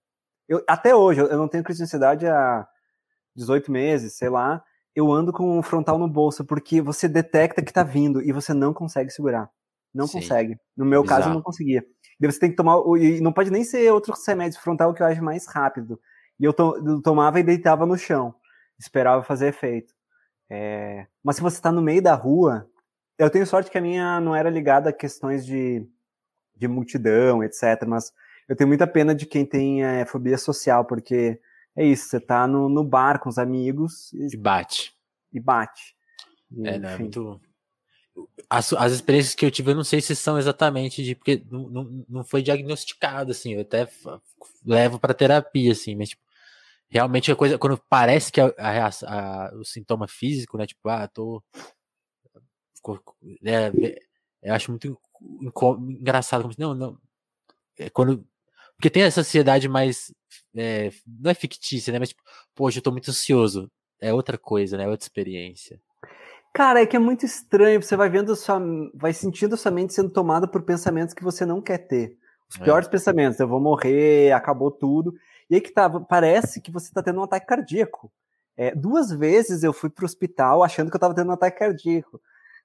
Eu, até hoje, eu não tenho crise de ansiedade há 18 meses, sei lá eu ando com o frontal no bolso, porque você detecta que tá vindo e você não consegue segurar. Não Sim. consegue. No meu Exato. caso, eu não conseguia. E você tem que tomar. E não pode nem ser outro remédio frontal que eu acho mais rápido. E eu, to, eu tomava e deitava no chão. Esperava fazer efeito. É... Mas se você está no meio da rua, eu tenho sorte que a minha não era ligada a questões de, de multidão, etc. Mas eu tenho muita pena de quem tem é, fobia social, porque é isso, você tá no, no bar com os amigos. E, bate. E bate. E, é, não, é muito. As, as experiências que eu tive, eu não sei se são exatamente de. Porque não, não, não foi diagnosticado, assim. Eu até levo para terapia, assim, mas, tipo, realmente a coisa. Quando parece que a, a, a, o sintoma físico, né? Tipo, ah, tô. É, eu acho muito engraçado. Não, não. É quando porque tem essa ansiedade mais. É, não é fictícia, né? Mas, tipo, poxa, eu tô muito ansioso. É outra coisa, né? É outra experiência. Cara, é que é muito estranho. Você vai vendo sua. Vai sentindo sua mente sendo tomada por pensamentos que você não quer ter. Os é. piores pensamentos, eu vou morrer, acabou tudo. E aí que tá, parece que você tá tendo um ataque cardíaco. É, duas vezes eu fui pro hospital achando que eu tava tendo um ataque cardíaco.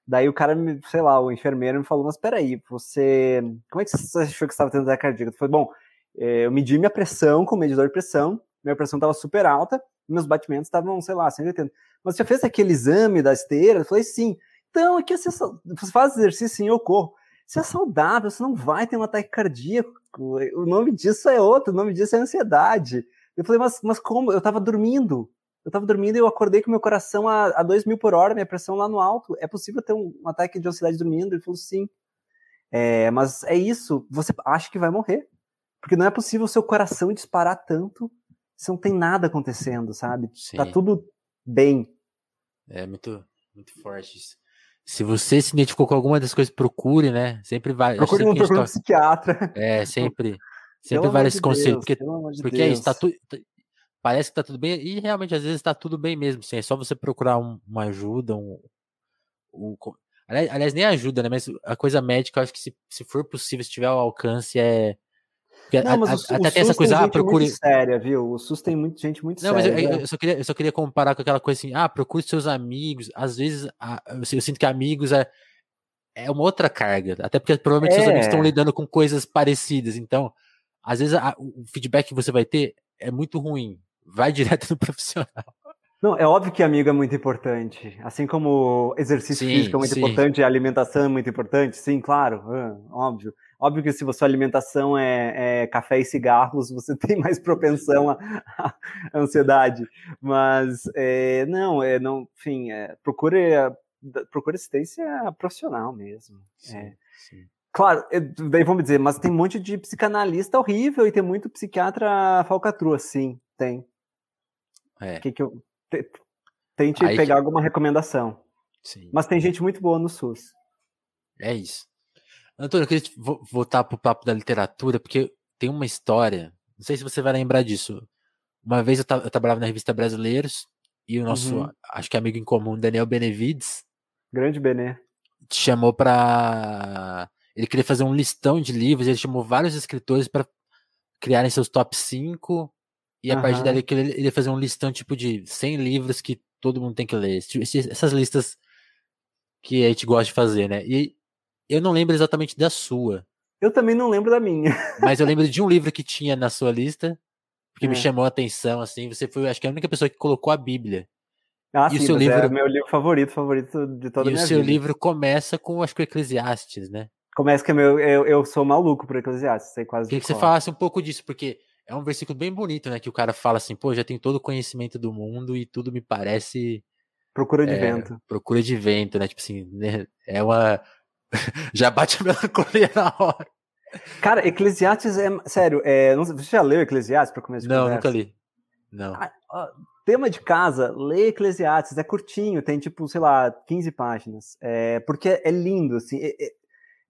Daí o cara, me, sei lá, o enfermeiro me falou, mas peraí, você. Como é que você achou que estava tendo ataque cardíaco? Falei, bom, é, eu medi minha pressão com o medidor de pressão, minha pressão estava super alta, meus batimentos estavam, sei lá, 180. Mas você fez aquele exame da esteira? Eu falei, sim. Então, aqui você, você faz exercício, sim, eu corro. Você é saudável, você não vai ter um ataque cardíaco. O nome disso é outro, o nome disso é ansiedade. Eu falei, mas, mas como? Eu estava dormindo. Eu estava dormindo e eu acordei com meu coração a, a 2 mil por hora, minha pressão lá no alto. É possível ter um, um ataque de ansiedade dormindo? Ele falou, sim. É, mas é isso, você acha que vai morrer. Porque não é possível o seu coração disparar tanto se não tem nada acontecendo, sabe? Tá Sim. Tá tudo bem. É muito, muito forte isso. Se você se identificou com alguma das coisas, procure, né? Sempre vai. Procure um, procure um psiquiatra. É, sempre. Sempre vale esse conselho. Porque, de porque é isso, tá. Tá, parece que tá tudo bem, e realmente às vezes tá tudo bem mesmo. Assim, é só você procurar um, uma ajuda, um, um, aliás, aliás, nem ajuda, né? Mas a coisa médica, eu acho que se, se for possível, se tiver ao alcance, é não, mas a, o, até o tem essa coisa, tem ah, procure. Muito séria, viu? O SUS tem muito, gente muito não, séria. Não, mas eu, eu, só queria, eu só queria comparar com aquela coisa assim, ah, procure seus amigos. Às vezes, ah, eu, eu, sinto que amigos é, é uma outra carga. Até porque provavelmente é. seus amigos estão é. lidando com coisas parecidas. Então, às vezes, a, o feedback que você vai ter é muito ruim. Vai direto no profissional. Não, é óbvio que amigo é muito importante. Assim como exercício sim, físico é muito sim. importante, alimentação é muito importante, sim, claro, óbvio. Óbvio que se a sua alimentação é, é, café e cigarros, você tem mais propensão à, ansiedade. Mas é, não, é, não, enfim, é, procure, procure assistência profissional mesmo. Sim, é. sim. Claro, daí vamos dizer, mas tem um monte de psicanalista horrível e tem muito psiquiatra falcatrua, sim, tem. É. Que que eu, tente Aí pegar que... alguma recomendação. Sim. Mas tem gente muito boa no SUS. É isso. Antônio, eu queria voltar pro papo da literatura, porque tem uma história, não sei se você vai lembrar disso. Uma vez eu, eu trabalhava na revista Brasileiros e o nosso, uhum. acho que amigo em comum, Daniel Benevides. Grande Bené. Chamou para Ele queria fazer um listão de livros, ele chamou vários escritores para criarem seus top 5 e a uhum. partir dali ele ia fazer um listão tipo de 100 livros que todo mundo tem que ler. Essas listas que a gente gosta de fazer, né? E eu não lembro exatamente da sua. Eu também não lembro da minha. Mas eu lembro de um livro que tinha na sua lista, que é. me chamou a atenção, assim. Você foi, acho que a única pessoa que colocou a Bíblia. Ah, e sim, o seu livro... é meu livro favorito, favorito de toda a minha vida. E o seu livro começa com, acho que o Eclesiastes, né? Começa que é meu, eu, eu sou maluco por Eclesiastes, sei quase. Queria que você falasse um pouco disso, porque é um versículo bem bonito, né? Que o cara fala assim, pô, já tenho todo o conhecimento do mundo e tudo me parece... Procura de é, vento. Procura de vento, né? Tipo assim, né? é uma já bate a melancolia na hora. Cara, Eclesiastes é. Sério, é, não, você já leu Eclesiastes para começar Não, conversa? nunca li. Não. Tema de casa, lê Eclesiastes, é curtinho, tem tipo, sei lá, 15 páginas. É, porque é lindo, assim. É, é,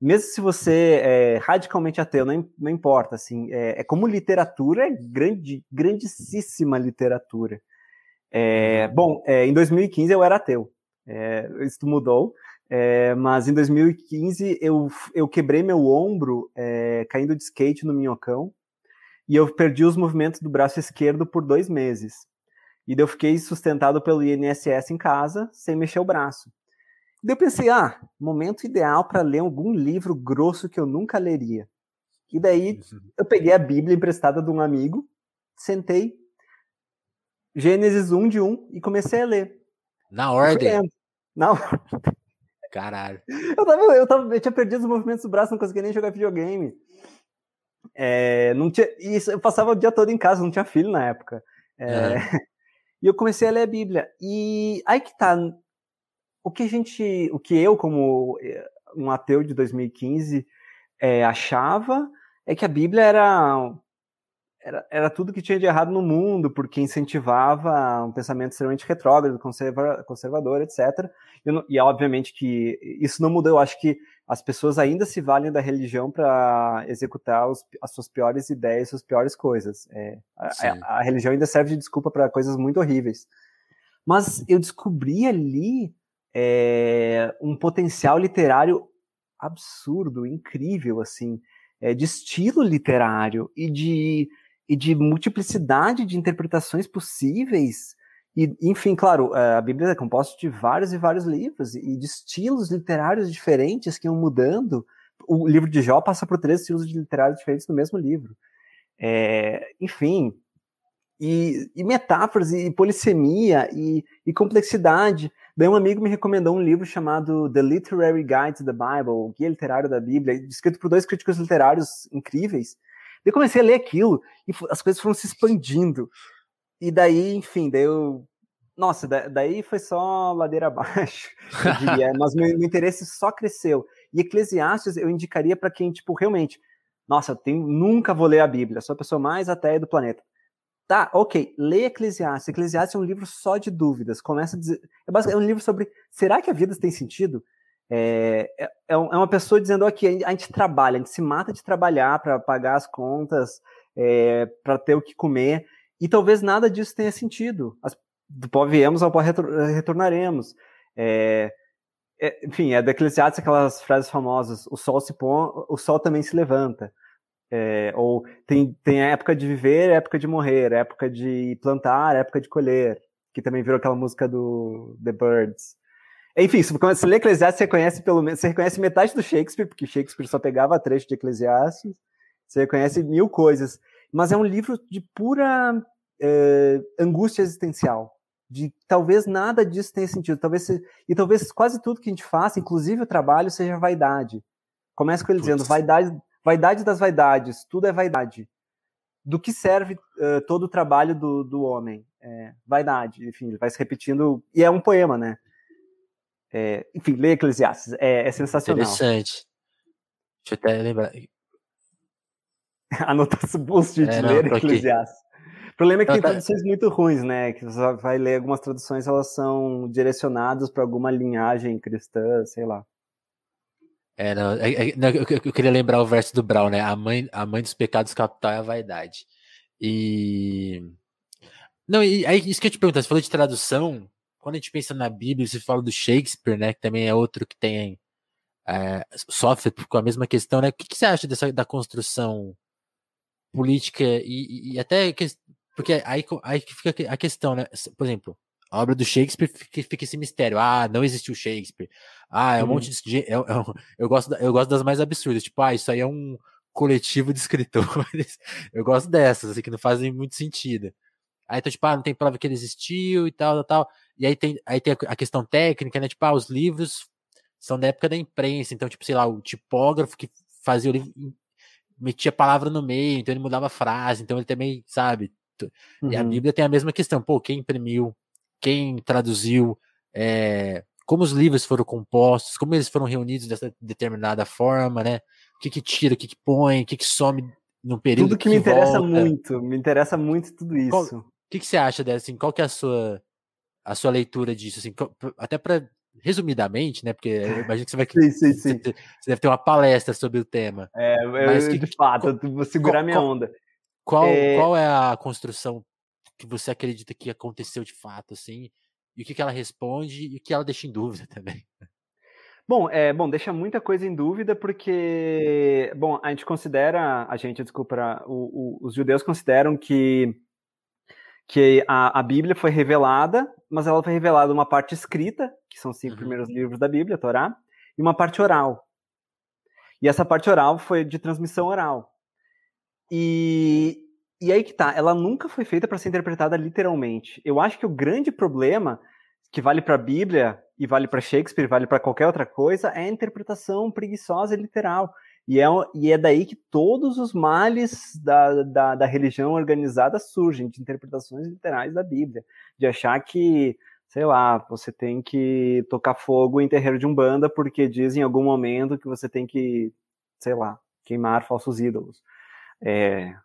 mesmo se você é radicalmente ateu, não, não importa, assim. É, é como literatura, é grande, grandíssima literatura. É, bom, é, em 2015 eu era ateu. Isso mudou. É, mas em 2015 eu, eu quebrei meu ombro é, caindo de skate no Minhocão e eu perdi os movimentos do braço esquerdo por dois meses. E eu fiquei sustentado pelo INSS em casa, sem mexer o braço. E daí eu pensei, ah, momento ideal para ler algum livro grosso que eu nunca leria. E daí eu peguei a Bíblia emprestada de um amigo, sentei, Gênesis 1 de 1 e comecei a ler. Na ordem? Na ordem. Caralho. Eu, tava, eu, tava, eu tinha perdido os movimentos do braço, não conseguia nem jogar videogame. É, não tinha, isso, eu passava o dia todo em casa, não tinha filho na época. É, E eu comecei a ler a Bíblia. E aí que tá. O que a gente. O que eu, como eh, um ateu de 2015, é, achava é que a Bíblia era era, era tudo que tinha de errado no mundo, porque incentivava um pensamento extremamente retrógrado, conserva, conservador, etc. E, e, obviamente que isso não mudou. Eu acho que as pessoas ainda se valem da religião para executar os, as suas piores ideias, suas piores coisas. É, a, a, religião ainda serve de desculpa para coisas muito horríveis. Mas eu descobri ali é, um potencial literário absurdo, incrível, assim, é, de estilo literário e de e de multiplicidade de interpretações possíveis. E, enfim, claro, é, a Bíblia é composta de vários e vários livros e de estilos literários diferentes que iam mudando. O livro de Jó passa por três estilos literários diferentes no mesmo livro. É, enfim, e, e, metáforas, e polissemia, e, e, complexidade. Daí um amigo me recomendou um livro chamado The Literary Guide to the Bible, o Guia Literário da Bíblia, escrito por dois críticos literários incríveis, eu comecei a ler aquilo e as coisas foram se expandindo. E daí, enfim, daí eu. Nossa, daí foi só ladeira abaixo, mas meu, meu, interesse só cresceu. E Eclesiastes eu indicaria para quem, tipo, realmente, nossa, eu tenho, nunca vou ler a Bíblia, sou a pessoa mais ateia do planeta. Tá, ok, lê Eclesiastes. Eclesiastes é um livro só de dúvidas. Começa a dizer. É, é um livro sobre será que a vida tem sentido? É, é, é, é uma pessoa dizendo aqui, a gente trabalha, a gente se mata de trabalhar para pagar as contas, é, para ter o que comer, e talvez nada disso tenha sentido. As, do pó viemos, ao pó retornaremos. É, é, enfim, é da Eclesiastes aquelas frases famosas, o sol se põe, o sol também se levanta. É, ou tem, tem época de viver, época de morrer, época de plantar, época de colher, que também virou aquela música do The Birds. Enfim, se você lê Eclesiastes, você conhece pelo menos, você reconhece metade do Shakespeare, porque Shakespeare só pegava trecho de Eclesiastes, você reconhece mil coisas. Mas é um livro de pura é, angústia existencial. De talvez nada disso tenha sentido. Talvez e talvez quase tudo que a gente faça, inclusive o trabalho, seja vaidade. Começa com ele dizendo: vaidade, vaidade das vaidades, tudo é vaidade. Do que serve uh, todo o trabalho do, do homem? É, vaidade. Enfim, ele vai se repetindo. E é um poema, né? É, enfim, lê Eclesiastes, é, é, sensacional. Interessante. Deixa eu até lembrar. Anotação boost de é, ler Eclesiastes. O problema é que tem tá... traduções muito ruins, né? Que você vai ler algumas traduções, elas são direcionadas para alguma linhagem cristã, sei lá. É, não, é, é, não eu, eu, queria lembrar o verso do Brown, né? A mãe, a mãe dos pecados capital é a vaidade. E. Não, e aí isso que eu te pergunto, você falou de tradução, quando a gente pensa na Bíblia, você fala do Shakespeare, né? Que também é outro que tem. É, sofre com a mesma questão, né? O que, que você acha dessa, da construção política e, e até. Que, porque aí, aí fica a questão, né? Por exemplo, a obra do Shakespeare fica, fica, esse mistério. Ah, não existiu Shakespeare. Ah, é um hum. monte de. Eu, eu, eu, gosto, eu gosto das mais absurdas. Tipo, ah, isso aí é um coletivo de escritores. eu gosto dessas, assim, que não fazem muito sentido. Aí, então, tipo, ah, não tem prova que ele existiu e tal, tal, tal. E aí tem, aí tem a questão técnica, né? Tipo, ah, os livros são da época da imprensa, então, tipo, sei lá, o tipógrafo que fazia o livro metia a palavra no meio, então ele mudava a frase, então ele também, sabe? Uhum. E a uhum. Bíblia tem a mesma questão, pô, quem imprimiu, quem traduziu, é, como os livros foram compostos, como eles foram reunidos dessa determinada forma, né? O que que tira, o que que põe, o que que some no período Tudo que, que me interessa volta. muito, me interessa muito tudo isso. Qual, que, que você acha dessa? Assim, qual que é a sua, a sua leitura disso? Assim, até para resumidamente, né? Porque eu imagino que você vai sim, sim, sim. Você, deve ter uma palestra sobre o tema. É, eu, que, de fato, qual, vou segurar qual, minha onda. Qual é... qual é a construção que você acredita que aconteceu de fato, assim? E o que, que ela responde e o que ela deixa em dúvida também? Bom, é, bom, deixa muita coisa em dúvida porque, bom, a gente considera, a gente, desculpa, o, o, os judeus consideram que que a, a, Bíblia foi revelada, mas ela foi revelada uma parte escrita, que são os cinco uhum. primeiros livros da Bíblia, a Torá, e uma parte oral. E essa parte oral foi de transmissão oral. E, e aí que tá, ela nunca foi feita para ser interpretada literalmente. Eu acho que o grande problema que vale para a Bíblia e vale para Shakespeare, vale para qualquer outra coisa, é a interpretação preguiçosa e literal. E é, e é daí que todos os males da, da, da religião organizada surgem, de interpretações literais da Bíblia. De achar que, sei lá, você tem que tocar fogo em terreiro de Umbanda porque diz em algum momento que você tem que, sei lá, queimar falsos ídolos. É,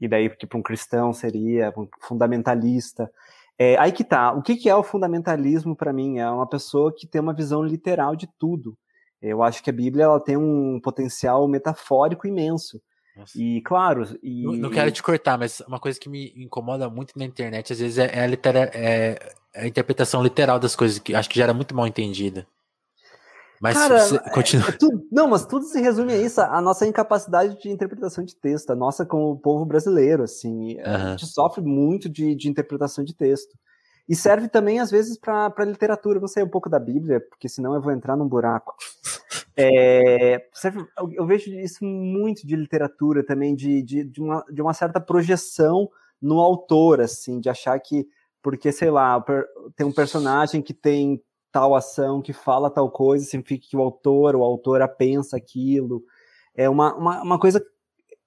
e daí, tipo, um cristão seria um fundamentalista. É, aí que tá. O que, que é o fundamentalismo para mim? É uma pessoa que tem uma visão literal de tudo. Eu acho que a Bíblia ela tem um potencial metafórico imenso. Nossa. E claro. E... Não, não, quero te cortar, mas uma coisa que me incomoda muito na internet, às vezes, é, é a, litera, é, é a interpretação literal das coisas, que acho que já era muito mal entendida. Mas Cara, você é, continua. É, tudo, não, mas tudo se resume a isso, a nossa incapacidade de interpretação de texto, a nossa como povo brasileiro, assim. Uhum. A gente sofre muito de, de interpretação de texto. E serve também, às vezes, para literatura. Vou sair um pouco da Bíblia, porque senão eu vou entrar num buraco. É, serve, eu vejo isso muito de literatura também, de, de, de, uma, de uma certa projeção no autor, assim, de achar que, porque, sei lá, tem um personagem que tem tal ação, que fala tal coisa, significa que o autor ou a autora pensa aquilo. É uma, uma, uma coisa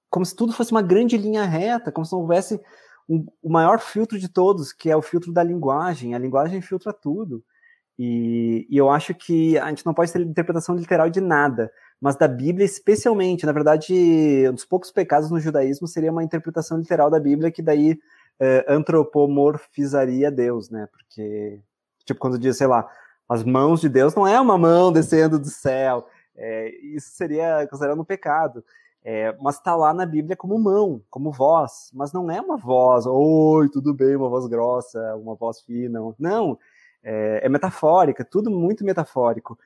como se tudo fosse uma grande linha reta, como se não houvesse um, o maior filtro de todos, que é o filtro da linguagem. A linguagem filtra tudo. E, e, eu acho que a gente não pode ter interpretação literal de nada, mas da Bíblia especialmente. Na verdade, um dos poucos pecados no judaísmo seria uma interpretação literal da Bíblia que daí é, antropomorfizaria Deus, né? Porque, tipo, quando diz, sei lá, as mãos de Deus não é uma mão descendo do céu. É, isso seria considerado um pecado. É, mas está lá na Bíblia como mão, como voz, mas não é uma voz, oi, tudo bem, uma voz grossa, uma voz fina. Não, é, é metafórica, tudo muito metafórico.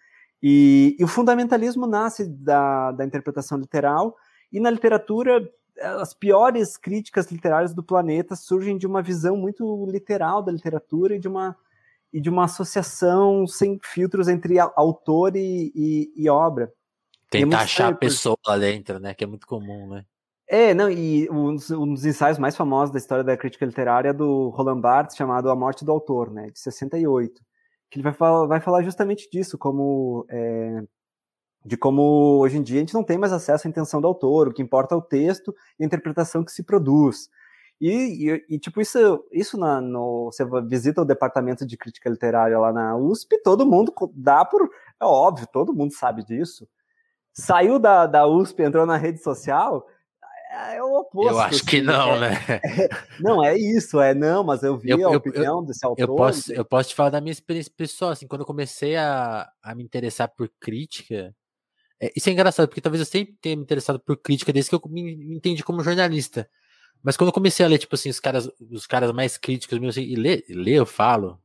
E, e o fundamentalismo nasce da, da interpretação literal, e na literatura, as piores críticas literárias do planeta surgem de uma visão muito literal da literatura e de uma, e de uma associação sem filtros entre autor e, e, e obra. Tentar achar a pessoa lá dentro, né? Que é muito comum, né? É, não, e um dos, um dos, ensaios mais famosos da história da crítica literária é do Roland Barthes, chamado A Morte do Autor, né, de 68, que ele vai falar, vai falar justamente disso, como é, de como hoje em dia a gente não tem mais acesso à intenção do autor, o que importa é o texto e a interpretação que se produz. E, e, e tipo, isso, isso na, no, você visita o departamento de crítica literária lá na USP, todo mundo dá por. É óbvio, todo mundo sabe disso saiu da, da USP, entrou na rede social, é, é o oposto. Eu acho assim, que não, é, né? É, não, é isso, é não, mas eu vi eu, a opinião eu, desse autor. Eu posso, eu posso te falar da minha experiência pessoal, assim, quando eu comecei a, a me interessar por crítica, é, isso é engraçado, porque talvez eu sempre tenha me interessado por crítica desde que eu me, me entendi como jornalista. Mas quando eu comecei a ler, tipo assim, os caras, os caras mais críticos meus, assim, e ler, ler, eu falo,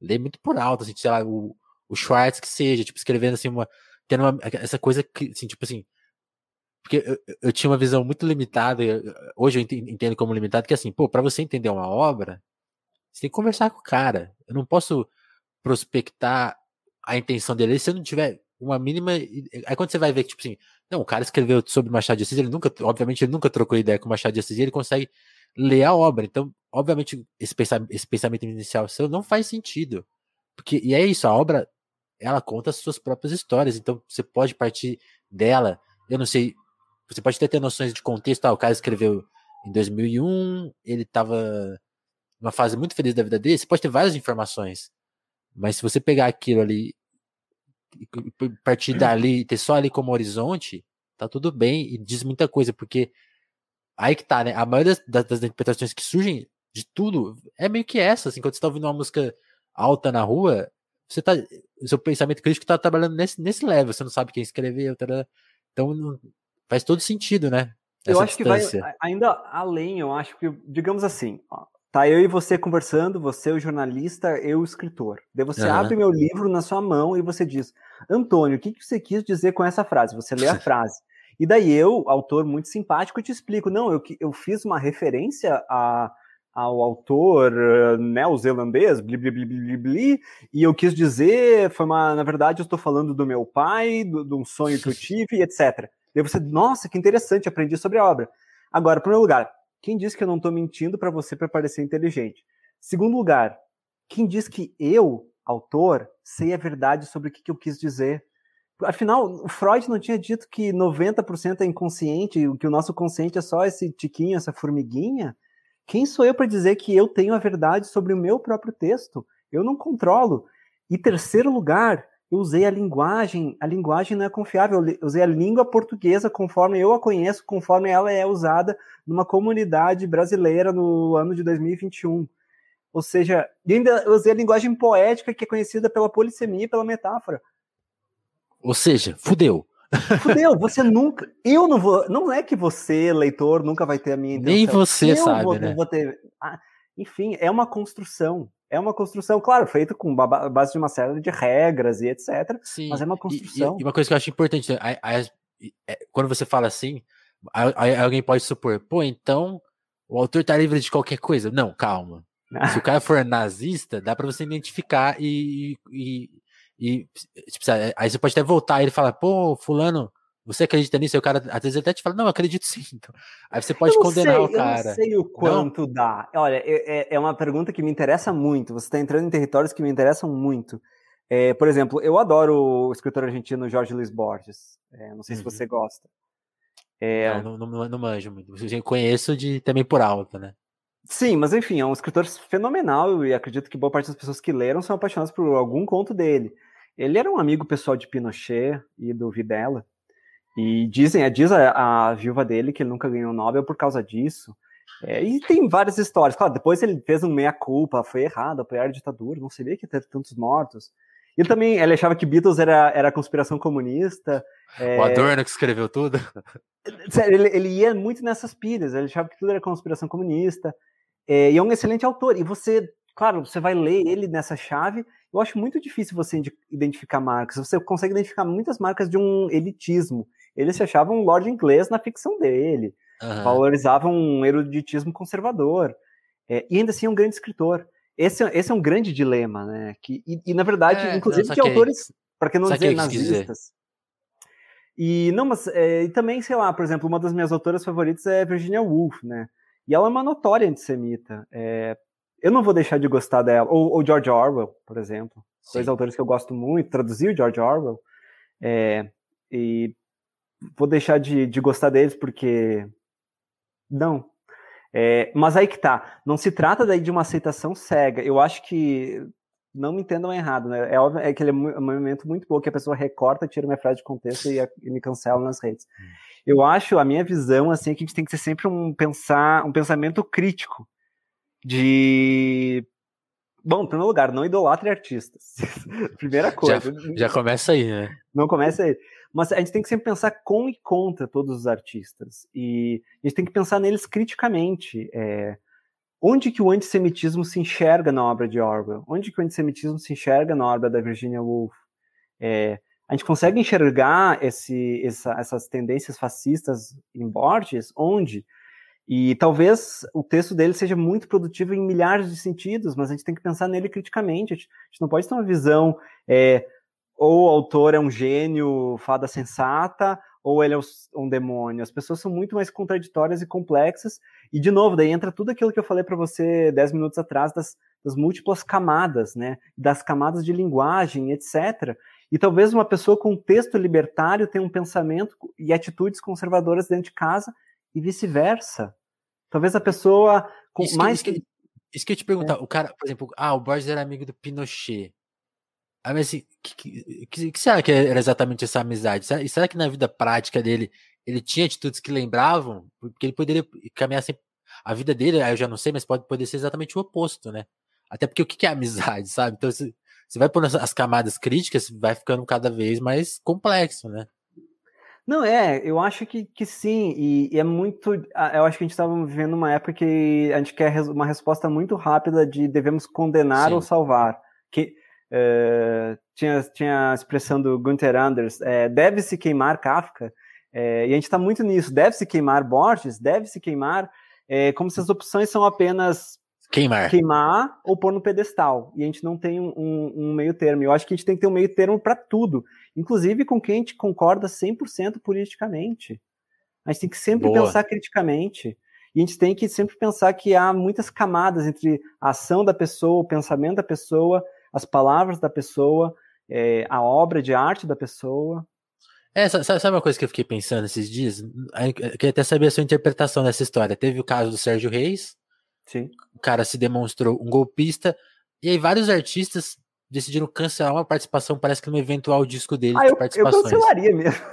ler muito por alto, assim, sei lá, o, o Schwartz que seja, tipo, escrevendo assim uma, uma, essa coisa que, assim, tipo assim, porque eu, eu, tinha uma visão muito limitada, hoje eu entendo como limitado, que assim, pô, para você entender uma obra, você tem que conversar com o cara. Eu não posso prospectar a intenção dele se eu não tiver uma mínima. Aí quando você vai ver que, tipo assim, não, o cara escreveu sobre Machado de Assis, ele nunca, obviamente, ele nunca trocou ideia com Machado de Assis, e ele consegue ler a obra. Então, obviamente, esse pensamento, esse pensamento inicial seu não faz sentido. Porque, e é isso, a obra ela conta as suas próprias histórias, então você pode partir dela. Eu não sei, você pode ter, ter noções de contexto. Ah, o cara escreveu em 2001, ele estava numa fase muito feliz da vida dele. Você pode ter várias informações, mas se você pegar aquilo ali e partir dali, ter só ali como horizonte, tá tudo bem e diz muita coisa, porque aí que tá, né? A maioria das, das interpretações que surgem de tudo, é meio que essa, assim, quando você tá ouvindo uma música alta na rua, você tá, o seu pensamento crítico tá trabalhando nesse, nesse level, você não sabe quem escreveu, então não, faz todo sentido, né? eu acho distância. que vai ainda além, eu acho que, digamos assim, ó, tá eu e você conversando, você o jornalista, eu o escritor. Daí você uhum. abre meu livro na sua mão e você diz, Antônio, o que, que você quis dizer com essa frase? Você lê a frase. E daí eu, autor muito simpático, te explico, não, eu, eu fiz uma referência a ao autor uh, neozelandês, bli, bli, bli, bli, bli, e eu quis dizer, foi uma, na verdade, eu estou falando do meu pai, de um sonho que eu tive, etc. Daí você, nossa, que interessante, aprendi sobre a obra. Agora, primeiro lugar, quem diz que eu não estou mentindo para você para parecer inteligente? Segundo lugar, quem diz que eu, autor, sei a verdade sobre o que, que eu quis dizer? Afinal, o Freud não tinha dito que 90% é inconsciente, que o nosso consciente é só esse tiquinho, essa formiguinha? Quem sou eu para dizer que eu tenho a verdade sobre o meu próprio texto? Eu não controlo. E terceiro lugar, eu usei a linguagem, a linguagem não é confiável, eu usei a língua portuguesa conforme eu a conheço, conforme ela é usada numa comunidade brasileira no ano de 2021. Ou seja, ainda usei a linguagem poética que é conhecida pela polissemia e pela metáfora. Ou seja, fudeu. Fudeu, você nunca. Eu não vou. Não é que você, leitor, nunca vai ter a minha intenção. Nem você eu sabe, vou, né? Vou ter... Ah, enfim, é uma construção é uma construção, claro, feita com base de uma série de regras e etc. Sim. Mas é uma construção. E, e uma coisa que eu acho importante, né, é, quando você fala assim, alguém pode supor, pô, então o autor tá livre de qualquer coisa. Não, calma. Se o cara for nazista, dá para você identificar e, e, e tipo, aí você pode até voltar e ele fala, pô, fulano você acredita nisso? Aí o cara, às vezes, até te fala, não, eu acredito sim. Então, aí você pode condenar sei, o cara. Eu não sei o quanto não? dá. Olha, é, é uma pergunta que me interessa muito. Você está entrando em territórios que me interessam muito. É, por exemplo, eu adoro o escritor argentino Jorge Luiz Borges. É, não sei uhum. se você gosta. É... Não, não, não, não manjo muito. Eu conheço de, também por alto, né? Sim, mas enfim, é um escritor fenomenal e acredito que boa parte das pessoas que leram são apaixonadas por algum conto dele. Ele era um amigo pessoal de Pinochet e do Videla. E dizem, é, diz a, a viúva dele que ele nunca ganhou o Nobel por causa disso. É, e tem várias histórias. Claro, depois ele fez um meia-culpa, foi errado, apoiar a ditadura, não sabia que ia ter tantos mortos. Ele também ele achava que Beatles era, era conspiração comunista. É... O Adorno que escreveu tudo. Ele, ele ia muito nessas pilhas, ele achava que tudo era conspiração comunista. É, e é um excelente autor. E você, claro, você vai ler ele nessa chave. Eu acho muito difícil você identificar marcas. Você consegue identificar muitas marcas de um elitismo ele se achava um lord inglês na ficção dele, uhum. valorizava um eruditismo conservador, é, e ainda assim é um grande escritor. Esse, é, esse é um grande dilema, né? Que, e, e na verdade, é, inclusive, de autores, para que não dizer nazistas. E não, mas é, e também, sei lá, por exemplo, uma das minhas autoras favoritas é Virginia Woolf, né? E ela é uma notória antissemita. É, eu não vou deixar de gostar dela. Ou, ou George Orwell, por exemplo. Sim. Dois autores que eu gosto muito. Traduziu George Orwell. É, e vou deixar de, de gostar deles porque. Não. É, mas aí que tá. Não se trata daí de uma aceitação cega. Eu acho que. Não me entendam errado, né? É óbvio é que ele é um movimento muito bom que a pessoa recorta, tira minha frase de contexto e, e me cancela nas redes. Hum. Eu acho, a minha visão, assim, é que a gente tem que ter sempre um pensar, um pensamento crítico de Bom, em primeiro lugar, não idolatre artistas. Primeira coisa. Já, já, começa aí, né? Não começa aí. Mas a gente tem que sempre pensar com e contra todos os artistas. E a gente tem que pensar neles criticamente. É, onde que o antissemitismo se enxerga na obra de Orwell? Onde que o antissemitismo se enxerga na obra da Virginia Woolf? É, a gente consegue enxergar esse, essa, essas tendências fascistas em Borges? Onde? E talvez o texto dele seja muito produtivo em milhares de sentidos, mas a gente tem que pensar nele criticamente. A gente, não pode ter uma visão é, ou o autor é um gênio, fada sensata, ou ele é um demônio. As pessoas são muito mais contraditórias e complexas. E, de novo, daí entra tudo aquilo que eu falei para você dez minutos atrás, das, das múltiplas camadas, né? Das camadas de linguagem, etc. E talvez uma pessoa com texto libertário tenha um pensamento e atitudes conservadoras dentro de casa e vice-versa. Talvez a pessoa com isso mais. Que, isso, que, isso que eu te perguntar, é. o cara, por exemplo, ah, o Borges era amigo do Pinochet. Ah, mas assim, que, que, que, será que era exatamente essa amizade? Será, será que na vida prática dele ele tinha atitudes que lembravam? Porque ele poderia caminhar sempre. A vida dele, eu já não sei, mas pode poder ser exatamente o oposto, né? Até porque o que é amizade, sabe? Então, se, você vai pondo as camadas críticas, vai ficando cada vez mais complexo, né? Não, é, eu acho que, que sim, e, e é muito. Eu acho que a gente estava vivendo uma época que a gente quer uma resposta muito rápida de devemos condenar sim. ou salvar. Que, é, tinha, tinha a expressão do Gunther Anders, é, deve-se queimar Kafka, é, e a gente está muito nisso, deve-se queimar Borges, deve-se queimar, como se as opções são apenas Queimar. Queimar ou pôr no pedestal. E a gente não tem um, um, meio termo. Eu acho que a gente tem que ter um meio termo para tudo. Inclusive com quem a gente concorda 100% politicamente. A gente tem que sempre Boa. pensar criticamente. E a gente tem que sempre pensar que há muitas camadas entre a ação da pessoa, o pensamento da pessoa, as palavras da pessoa, é, a obra de arte da pessoa. É, sabe uma coisa que eu fiquei pensando esses dias? Eu queria até saber a sua interpretação dessa história. Teve o caso do Sérgio Reis, Sim. O cara se demonstrou um golpista. E aí vários artistas decidiram cancelar uma participação, parece que no eventual disco dele ah, de eu, participações. Eu cancelaria mesmo.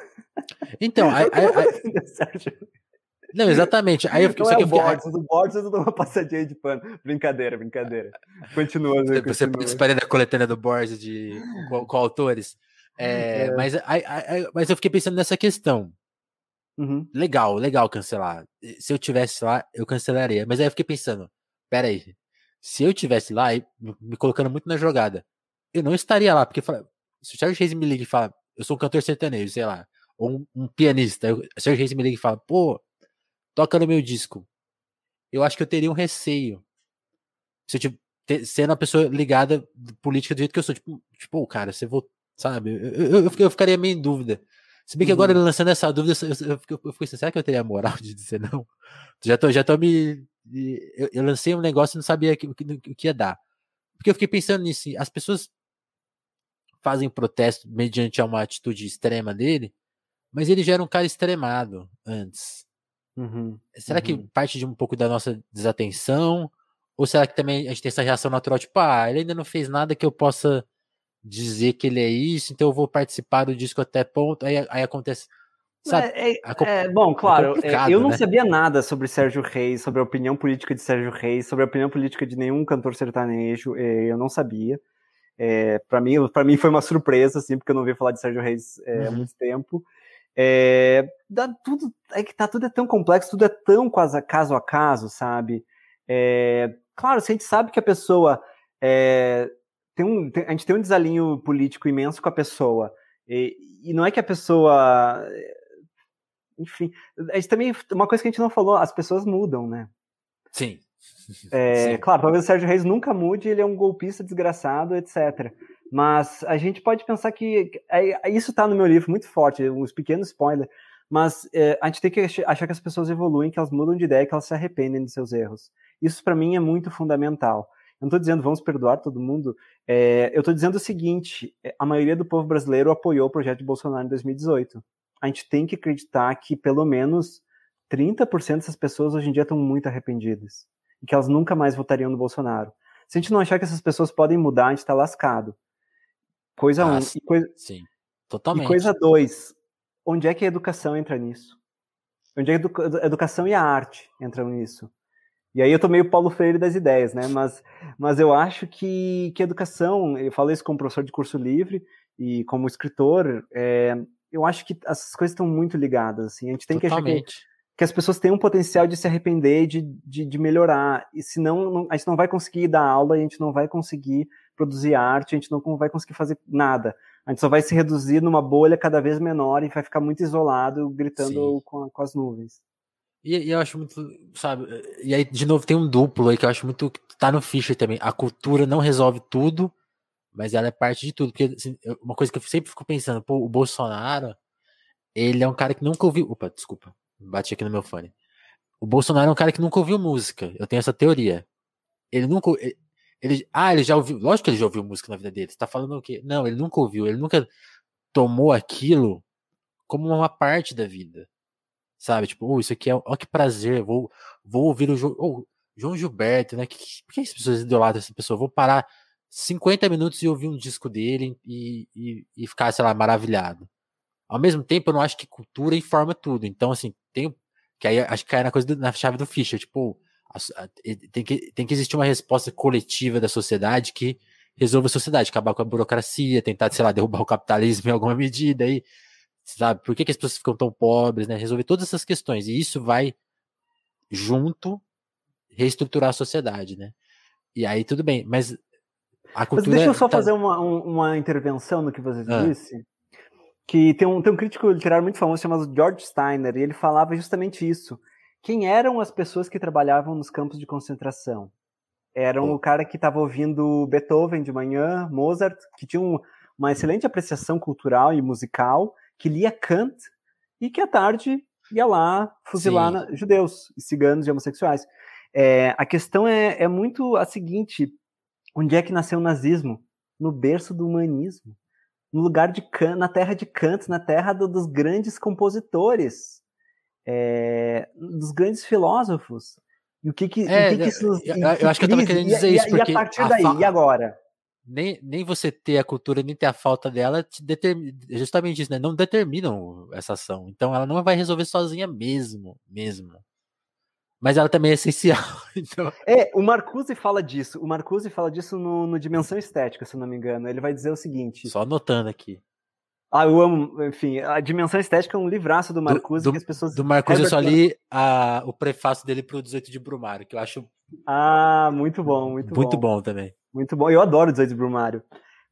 Então, aí. Não, exatamente. Aí eu fiquei, não é o Borges, o Borges eu dou uma passadinha de pano. Brincadeira, brincadeira. Continua. Você, continua. participaria da coletânea do Borges de, com, com autores. É, é. Mas, aí, aí, mas eu fiquei pensando nessa questão. Uhum. Legal, legal cancelar. Se eu tivesse lá, eu cancelaria. Mas aí eu fiquei pensando, pera aí, se eu tivesse lá, me colocando muito na jogada, eu não estaria lá, porque se o Sérgio Reis me liga e fala, eu sou um cantor sertanejo, sei lá, ou um, um pianista, eu, o Sérgio Reis me liga e fala, pô, toca no meu disco. Eu acho que eu teria um receio. Se eu tivesse sendo uma pessoa ligada política do jeito que eu sou, tipo, tipo, cara, você vou, sabe? Eu, eu, eu, ficaria meio em dúvida. Se bem que agora uhum. lançando essa dúvida, eu, eu, eu, eu fiquei assim, será que eu teria a moral de dizer não? Já tô, já tô me. Eu, eu lancei um negócio e não sabia o que, que, que ia dar. Porque eu fiquei pensando nisso. As pessoas fazem protesto mediante uma atitude extrema dele, mas ele já era um cara extremado antes. Uhum, será uhum. que parte de um pouco da nossa desatenção? Ou será que também a gente tem essa reação natural, tipo, ah, ele ainda não fez nada que eu possa dizer que ele é isso, então eu vou participar do disco até ponto, aí, aí acontece. Sabe? É, é, é, bom, é claro, é eu não né? sabia nada sobre Sérgio Reis, sobre a opinião política de Sérgio Reis, sobre a opinião política de nenhum cantor sertanejo, é, eu não sabia. É, para mim, para mim foi uma surpresa, assim, porque eu não ouvi falar de Sérgio Reis uhum. há muito tempo. É, dá tudo, é que tá tudo é tão complexo, tudo é tão quase caso a caso, sabe? É, claro, se a gente sabe que a pessoa é, tem um, tem, a gente tem um desalinho político imenso com a pessoa. E, e, não é que a pessoa. Enfim, a gente também. Uma coisa que a gente não falou, as pessoas mudam, né? Sim. É. Claro, talvez o Sérgio Reis nunca mude, ele é um golpista desgraçado, etc. Mas a gente pode pensar que. É, isso está no meu livro muito forte, uns pequenos spoilers. Mas é, a gente tem que achar que as pessoas evoluem, que elas mudam de ideia, que elas se arrependem dos seus erros. Isso para mim é muito fundamental. Eu não estou dizendo vamos perdoar todo mundo. É, eu estou dizendo o seguinte: é, a maioria do povo brasileiro apoiou o projeto de Bolsonaro em 2018. A gente tem que acreditar que pelo menos 30% dessas pessoas hoje em dia estão muito arrependidas e que elas nunca mais votariam no Bolsonaro. Se a gente não achar que essas pessoas podem mudar, a gente está lascado. Coisa ah, um. E coisa, sim, totalmente. E coisa dois: onde é que a educação entra nisso? Onde é que a educação e a arte entram nisso? E aí eu tô meio Paulo Freire das ideias, né? Mas, mas eu acho que, que educação, eu falo isso como professor de curso livre e como escritor, é, eu acho que as coisas estão muito ligadas, assim. A gente tem Totalmente. que achar que, que as pessoas têm um potencial de se arrepender, de, de, de melhorar. E senão não, a gente não vai conseguir dar aula, a gente não vai conseguir produzir arte, a gente não vai conseguir fazer nada. A gente só vai se reduzir numa bolha cada vez menor e vai ficar muito isolado, gritando com, com as nuvens. E, e, eu acho muito, sabe? E aí, de novo, tem um duplo aí que eu acho muito. Tá no Fischer também. A cultura não resolve tudo, mas ela é parte de tudo. Porque assim, uma coisa que eu sempre fico pensando, pô, o Bolsonaro, ele é um cara que nunca ouviu. Opa, desculpa, bati aqui no meu fone. O Bolsonaro é um cara que nunca ouviu música. Eu tenho essa teoria. Ele nunca. Ele, ele, ah, ele já ouviu. Lógico que ele já ouviu música na vida dele. Você tá falando o quê? Não, ele nunca ouviu. Ele nunca tomou aquilo como uma parte da vida sabe? Tipo, oh, isso aqui é, ó que prazer, vou, vou ouvir o oh, João Gilberto, né? Que, por que as pessoas idolatram essa pessoa? Vou parar 50 minutos e ouvir um disco dele e, e, e, ficar, sei lá, maravilhado. Ao mesmo tempo, eu não acho que cultura informa tudo. Então, assim. Que aí acho que cai na coisa do, na chave do Fischer, tipo, tem, que, tem que existir uma resposta coletiva da sociedade que resolva a sociedade, acabar com a burocracia, tentar, sei lá, derrubar o capitalismo em alguma medida aí, sabe? Por que, que as pessoas ficam tão pobres, né? Resolver todas essas questões. E isso vai junto reestruturar a sociedade, né? E aí tudo bem, mas a cultura. Mas deixa eu só tá... fazer uma, uma intervenção no que você ah. disse. Que tem um, tem um crítico literário muito famoso chamado George Steiner, e ele falava justamente isso. Quem eram as pessoas que trabalhavam nos campos de concentração? Eram o cara que estava ouvindo Beethoven de manhã, Mozart, que tinha um, uma excelente apreciação cultural e musical, que lia Kant e que à tarde ia lá fuzilar judeus e ciganos e homossexuais. É, a questão é, é muito a seguinte: onde é que nasceu o nazismo? No berço do humanismo. No lugar de Kant, na terra de Kant, na terra do, dos grandes compositores, é, dos grandes filósofos. E o que que, é, o que, que isso nos, eu, eu acho que eu estava querendo dizer e, isso. Porque e a partir daí, a e agora? Nem, nem você ter a cultura, nem ter a falta dela, te determina, justamente isso, né? Não determinam essa ação. Então ela não vai resolver sozinha mesmo, mesmo mas ela também é essencial. Então... É, o Marcuse fala disso. O Marcuse fala disso no, no, Dimensão Estética, se não me engano. Ele vai dizer o seguinte. Só anotando aqui. Ah, eu amo, enfim, a Dimensão Estética é um livraço do Marcuse do, que as pessoas. Do Marcuse eu só li a, o prefácio dele pro 18 de Brumário, que eu acho. Ah, muito bom, muito, muito bom. Muito bom também. Muito bom. Eu adoro o 18 de Brumário.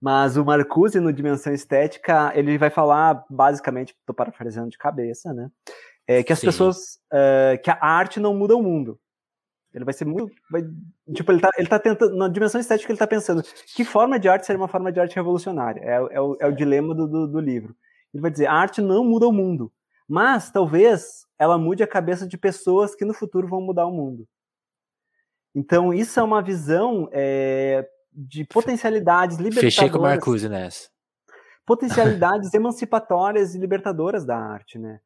Mas o Marcuse, no Dimensão Estética, ele vai falar, basicamente, tô parafraseando de cabeça, né? É, que as Sim. pessoas. É, que a arte não muda o mundo. Ele vai ser muito. Vai, tipo, ele tá, ele tá tentando. Na dimensão estética, ele tá pensando que forma de arte seria uma forma de arte revolucionária. É, é, o, é o dilema do, do, do, livro. Ele vai dizer: a arte não muda o mundo. Mas talvez ela mude a cabeça de pessoas que no futuro vão mudar o mundo. Então, isso é uma visão é, de potencialidades libertadoras. Fechei com o Marcuse nessa. Potencialidades emancipatórias e libertadoras da arte, né?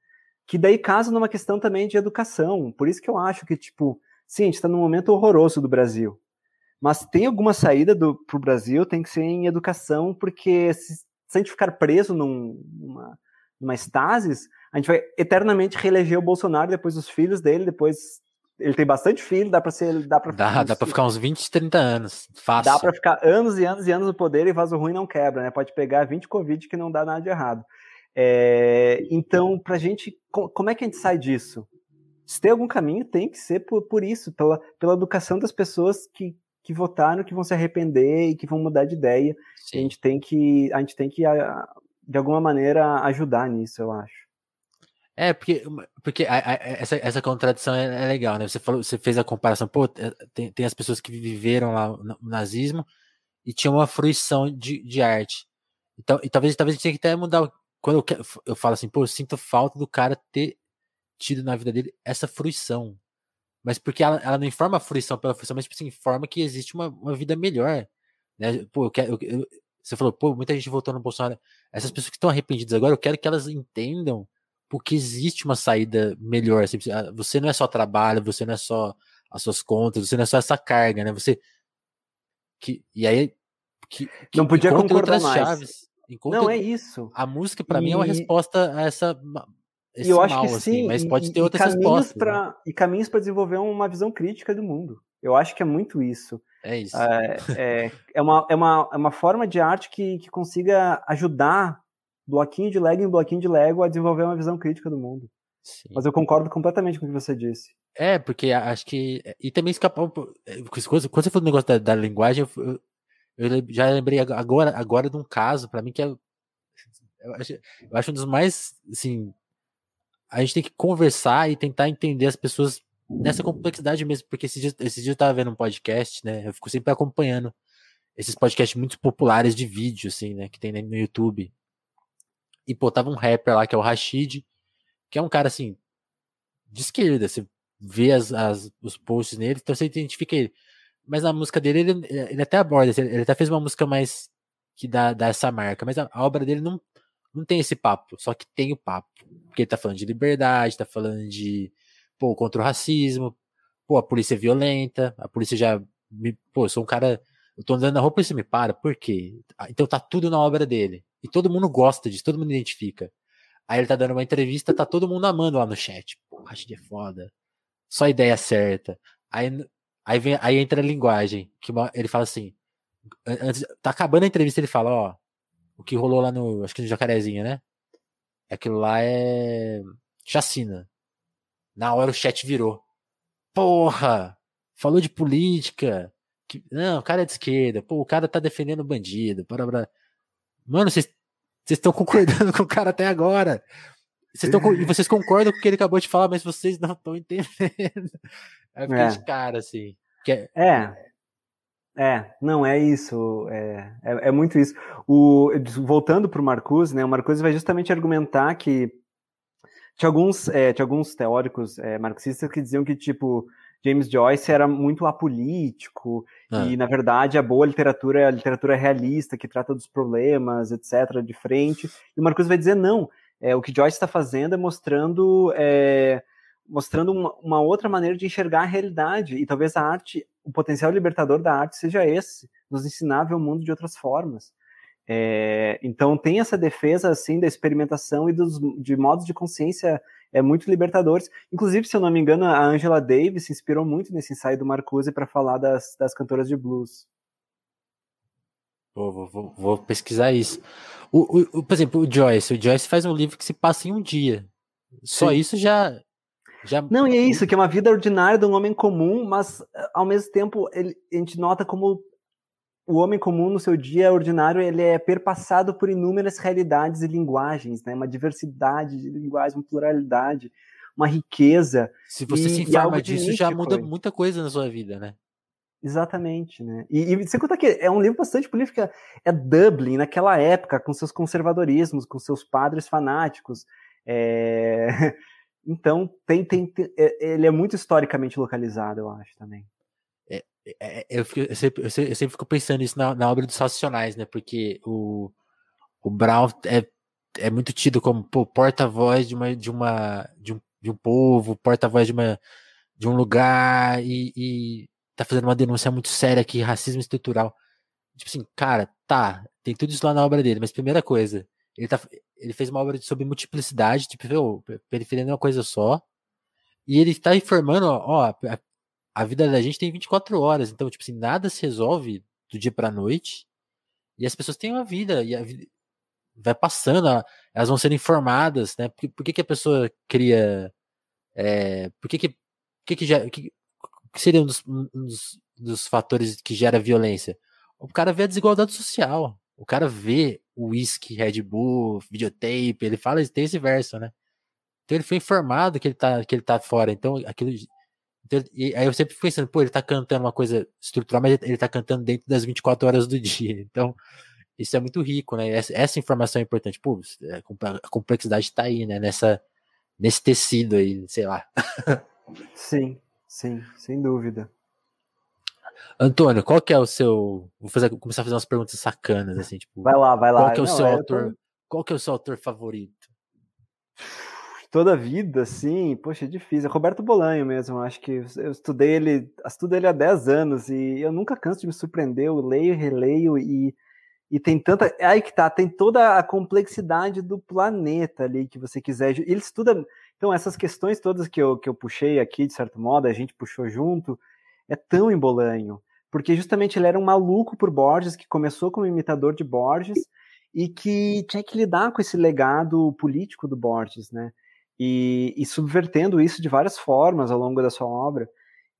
Que daí casa numa questão também de educação. Por isso que eu acho que, tipo, sim, a gente está num momento horroroso do Brasil. Mas tem alguma saída para o Brasil, tem que ser em educação, porque se, se a gente ficar preso num, numa, numa estasis, a gente vai eternamente reeleger o Bolsonaro, depois os filhos dele, depois ele tem bastante filho, dá para ser, dá para dá, dá ficar uns 20, 30 anos, fácil. Dá para ficar anos e anos e anos no poder e vaso ruim não quebra, né? Pode pegar 20 covid que não dá nada de errado. É, então, para a gente, como é que a gente sai disso? Se tem algum caminho, tem que ser por, por isso, pela, pela educação das pessoas que, que votaram, que vão se arrepender e que vão mudar de ideia. A gente tem que, a gente tem que, de alguma maneira, ajudar nisso, eu acho. É, porque, porque a, a, essa, essa contradição é, é, legal, né? Você, falou, você fez a comparação, pô, tem, tem as pessoas que viveram lá no nazismo e tinham uma fruição de, de arte. Então, e talvez, talvez a gente tenha que até mudar quando eu, quero, eu falo assim, pô, eu sinto falta do cara ter tido na vida dele essa fruição. Mas porque ela, ela não informa a fruição pela fruição, mas tipo assim, informa que existe uma, uma vida melhor. Né? Pô, eu quero, eu, você falou, pô, muita gente votou no Bolsonaro. Essas pessoas que estão arrependidas agora, eu quero que elas entendam porque existe uma saída melhor. Assim, ah, você não é só trabalho, você não é só as suas contas, você não é só essa carga, né? Você. Que, e aí. Que, que não podia concordar mais. chaves. Enquanto não, é isso. A música, para e... mim, é uma resposta a essa. Esse eu acho mal, que assim, sim, mas pode ter e, outras respostas. Pra, né? E caminhos para desenvolver uma visão crítica do mundo. Eu acho que é muito isso. É isso. É, é, é, uma, é, uma, é uma forma de arte que, que consiga ajudar bloquinho de Lego em bloquinho de Lego a desenvolver uma visão crítica do mundo. Sim. Mas eu concordo completamente com o que você disse. É, porque acho que. E também escapar. É, quando você falou do negócio da, da linguagem, eu, eu já lembrei agora, agora de um caso, para mim, que é. Eu acho, eu acho um dos mais. Assim, a gente tem que conversar e tentar entender as pessoas nessa complexidade mesmo, porque esses dias, esses dias eu tava vendo um podcast, né? Eu fico sempre acompanhando esses podcasts muito populares de vídeo, assim, né? Que tem no YouTube. E, pô, tava um rapper lá que é o Rashid, que é um cara, assim, de esquerda. Você vê as, as, os posts nele, então você identifica ele mas a música dele, ele, ele até aborda, ele até fez uma música mais que dá, dá essa marca, mas a, a, obra dele não, não tem esse papo, só que tem o papo. Porque ele tá falando de liberdade, tá falando de, pô, contra o racismo, pô, a polícia é violenta, a polícia já me, pô, eu sou um cara, eu tô andando na rua, a polícia me para, por quê? Ah, então tá tudo na obra dele. E todo mundo gosta disso, todo mundo identifica. Aí ele tá dando uma entrevista, tá todo mundo amando lá no chat. Pô, Rashid é foda. Só ideia certa. Aí, aí, vem, aí entra a linguagem, que ele fala assim, antes, tá acabando a entrevista, ele fala, ó, o que rolou lá no, acho que no Jacarezinho, né? Aquilo lá é chacina. Na hora o chat virou. Porra! Falou de política. Que, não, o cara é de esquerda. Pô, o cara tá defendendo bandido. Para, para. Mano, vocês estão concordando com o cara até agora. Tão, e vocês concordam com o que ele acabou de falar, mas vocês não estão entendendo. É fiquei é. de cara, assim. É, é, é, não, é isso, é, é, é muito isso. O, voltando para o Marcuse, né, o Marcuse vai justamente argumentar que tinha alguns, é, tinha alguns teóricos é, marxistas que diziam que, tipo, James Joyce era muito apolítico ah. e, na verdade, a boa literatura é a literatura realista, que trata dos problemas, etc., de frente. E o Marcuse vai dizer, não, é, o que Joyce está fazendo é mostrando... É, mostrando uma, uma, outra maneira de enxergar a realidade. E talvez a arte, o potencial libertador da arte seja esse, nos ensinar a ver o mundo de outras formas. É, então tem essa defesa assim da experimentação e dos, de modos de consciência é muito libertadores. Inclusive, se eu não me engano, a Angela Davis se inspirou muito nesse ensaio do Marcuse para falar das, das cantoras de blues. Vou, vou, vou pesquisar isso. O, o, o, por exemplo, o Joyce. O Joyce faz um livro que se passa em um dia. Só Sim. isso já já... Não, e é isso, que é uma vida ordinária de um homem comum, mas ao mesmo tempo ele, a gente nota como o homem comum no seu dia ordinário ele é perpassado por inúmeras realidades e linguagens, né? Uma diversidade de linguagens, uma pluralidade, uma riqueza. Se você e, se informa disso, já muda muita coisa na sua vida, né? Exatamente, né? E, e você conta que é um livro bastante político, é Dublin, naquela época, com seus conservadorismos, com seus padres fanáticos. É... Então, tem, tem, tem, é, ele é muito historicamente localizado, eu acho, também. É, é, é eu, fico, eu, sempre, eu, sempre, fico pensando isso na, na, obra dos Racionais, né? Porque o, o Brown é, é muito tido como porta-voz de uma, de, uma, de, um, de um povo, porta-voz de, uma, de um lugar e, e tá fazendo uma denúncia muito séria aqui, racismo estrutural. Tipo assim, cara, tá, tem tudo isso lá na obra dele, mas primeira coisa, ele, tá, ele fez uma obra sobre multiplicidade, tipo, viu, periferia não é uma coisa só. E ele está informando, ó, a, a, vida da gente tem 24 horas, então, tipo assim, nada se resolve do dia pra noite. E as pessoas têm uma vida, e a vida vai passando, elas vão sendo informadas, né? Por, por que, que a pessoa cria. É, por que, que, que, que, que, que seria um dos, um dos, dos fatores que gera violência? O cara vê a desigualdade social. O cara vê o whisky, Red Bull, videotape, ele fala, tem esse verso, né? Então ele foi informado que ele tá, que ele tá fora. Então aquilo. Então, e aí eu sempre fico pensando, pô, ele tá cantando uma coisa estrutural, mas ele tá cantando dentro das 24 horas do dia. Então, isso é muito rico, né? Essa, essa informação é importante. Pô, é, a complexidade tá aí, né? Nessa, nesse tecido aí, sei lá. Sim, sim, sem dúvida. Antônio, qual que é o seu. Vou fazer, começar a fazer umas perguntas sacanas, assim, tipo. Vai lá, vai lá. Qual que é o Não, seu é, autor? Tô... Qual que é o seu autor favorito? Toda a vida, sim, poxa, é difícil. É Roberto Bolanho mesmo. Acho que eu estudei ele, estudo ele há 10 anos e eu nunca canso de me surpreender. Eu leio, releio e, e tem tanta. Aí que tá, tem toda a complexidade do planeta ali que você quiser. Ele estuda. Então, essas questões todas que eu, que eu puxei aqui, de certo modo, a gente puxou junto é tão embolanho, porque justamente ele era um maluco por Borges, que começou como imitador de Borges e que tinha que lidar com esse legado político do Borges, né? E, e subvertendo isso de várias formas ao longo da sua obra.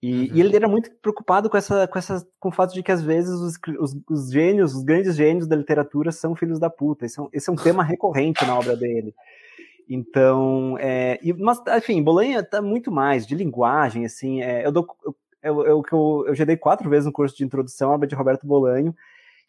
E, uhum. e, ele era muito preocupado com essa, com essa, com o fato de que às vezes os, os, os gênios, os grandes gênios da literatura são filhos da puta. Esse é um, esse é um tema recorrente na obra dele. Então, é, e, mas, enfim, Bolanha tá muito mais de linguagem, assim. É, eu, dou, eu eu, eu, eu, eu já dei quatro vezes no curso de introdução à obra de Roberto Bolanho,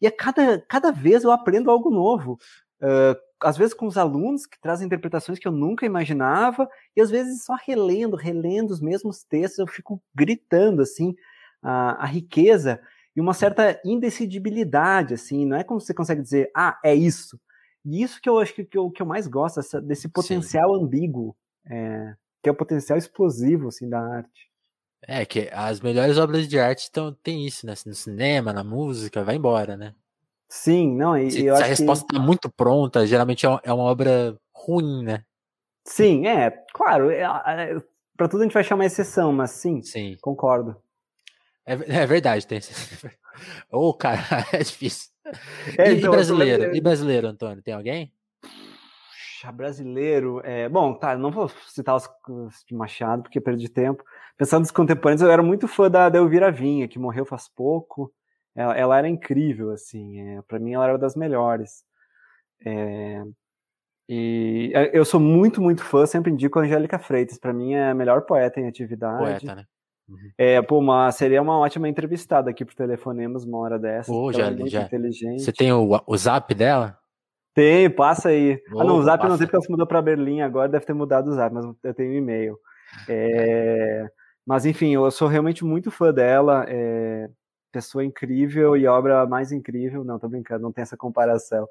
e a cada, cada vez eu aprendo algo novo. Uh, às vezes com os alunos que trazem interpretações que eu nunca imaginava, e às vezes só relendo, relendo os mesmos textos, eu fico gritando, assim, a, a riqueza e uma certa indecidibilidade, assim, não é como você consegue dizer, ah, é isso. E isso que eu acho que, que, eu, que eu mais gosto, essa, desse potencial Sim. ambíguo, é, que é o potencial explosivo, assim, da arte. É, que as melhores obras de arte tão, tem isso, né? No cinema, na música, vai embora, né? Sim, não, e se, eu se a resposta que... tá muito pronta, geralmente é uma, é uma obra ruim, né? Sim, é, claro, é, é, para tudo a gente vai chamar exceção, mas sim, sim. concordo. É, é verdade, tem. Ô, oh, cara, é difícil. É, e, então, e brasileiro? E brasileiro, Antônio? Tem alguém? Brasileiro. É, bom, tá, não vou citar os de Machado, porque perdi tempo. Pensando nos contemporâneos, eu era muito fã da, da Elvira Vinha, que morreu faz pouco. Ela, ela era incrível, assim. É, para mim, ela era uma das melhores. É, e é, eu sou muito, muito fã, sempre indico a Angélica Freitas. Para mim, é a melhor poeta em atividade. Poeta, né? Uhum. É, pô, uma, seria uma ótima entrevistada aqui pro Telefonemos uma hora dessa. Pô, já, já. Inteligente. Você tem o, o zap dela? Tem, passa aí. ah, não, o zap passa. não sei porque ela se mudou para Berlim agora, deve ter mudado o zap, mas eu tenho um e-mail. É, mas enfim, eu sou realmente muito fã dela. É, pessoa incrível e obra mais incrível. Não, tô brincando, não tem essa comparação.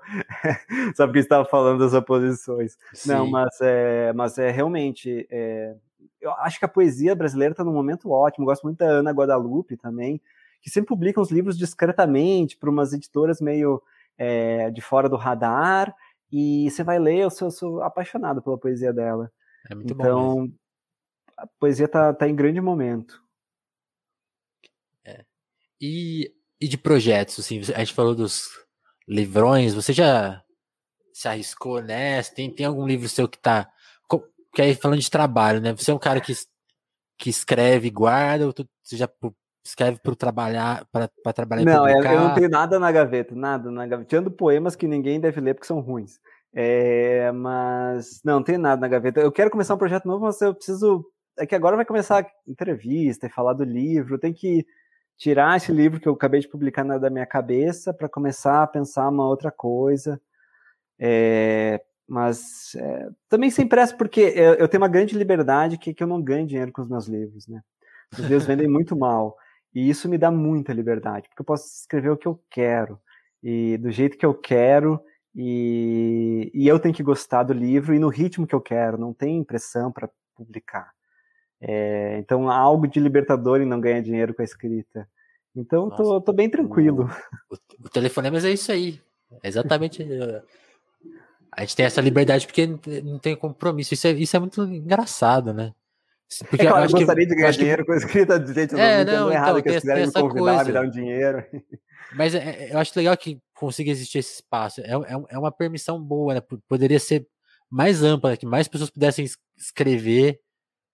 Só porque estava falando das oposições. Sim. Não, mas é, mas é realmente. É, eu acho que a poesia brasileira está num momento ótimo. Eu gosto muito da Ana Guadalupe também, que sempre publica uns livros discretamente para umas editoras meio é, de fora do radar. E você vai ler, eu sou, eu sou apaixonado pela poesia dela. É muito então, bom a poesia está tá em grande momento. É. E, e de projetos, assim, a gente falou dos livrões, você já se arriscou nessa? Tem, tem algum livro seu que tá. Que aí falando de trabalho, né? Você é um cara que, que escreve e guarda, ou tu, você já escreve para trabalhar para trabalhar Não, eu não tenho nada na gaveta, nada na gaveta. Tirando poemas que ninguém deve ler porque são ruins. É, mas não, não tem nada na gaveta. Eu quero começar um projeto novo, mas eu preciso. É que agora vai começar a entrevista e falar do livro. Tem que tirar esse livro que eu acabei de publicar na, da minha cabeça para começar a pensar uma outra coisa. É, mas é, também sem pressa, porque eu, eu, tenho uma grande liberdade que, que eu não ganho dinheiro com os meus livros, né? Os livros vendem muito mal. E isso me dá muita liberdade, porque eu posso escrever o que eu quero, e do jeito que eu quero, e, e eu tenho que gostar do livro e no ritmo que eu quero, não tem impressão para publicar. É, então, há algo de libertador em não ganhar dinheiro com a escrita. Então, Nossa, tô, tô bem tranquilo. O, o, o telefonema é isso aí. É exatamente. Eh, a gente tem essa liberdade porque não tem compromisso. Isso é, isso é muito engraçado, né? Porque é claro, eu, gostaria que, de ganhar dinheiro que... com a escrita de jeito é, não, não errado então, que eles quiserem me convidar, coisa. me dar um dinheiro. Mas é, é, eu acho legal que consiga existir esse espaço. É, é, é uma permissão boa, né? Poderia ser mais ampla, né? que mais pessoas pudessem escrever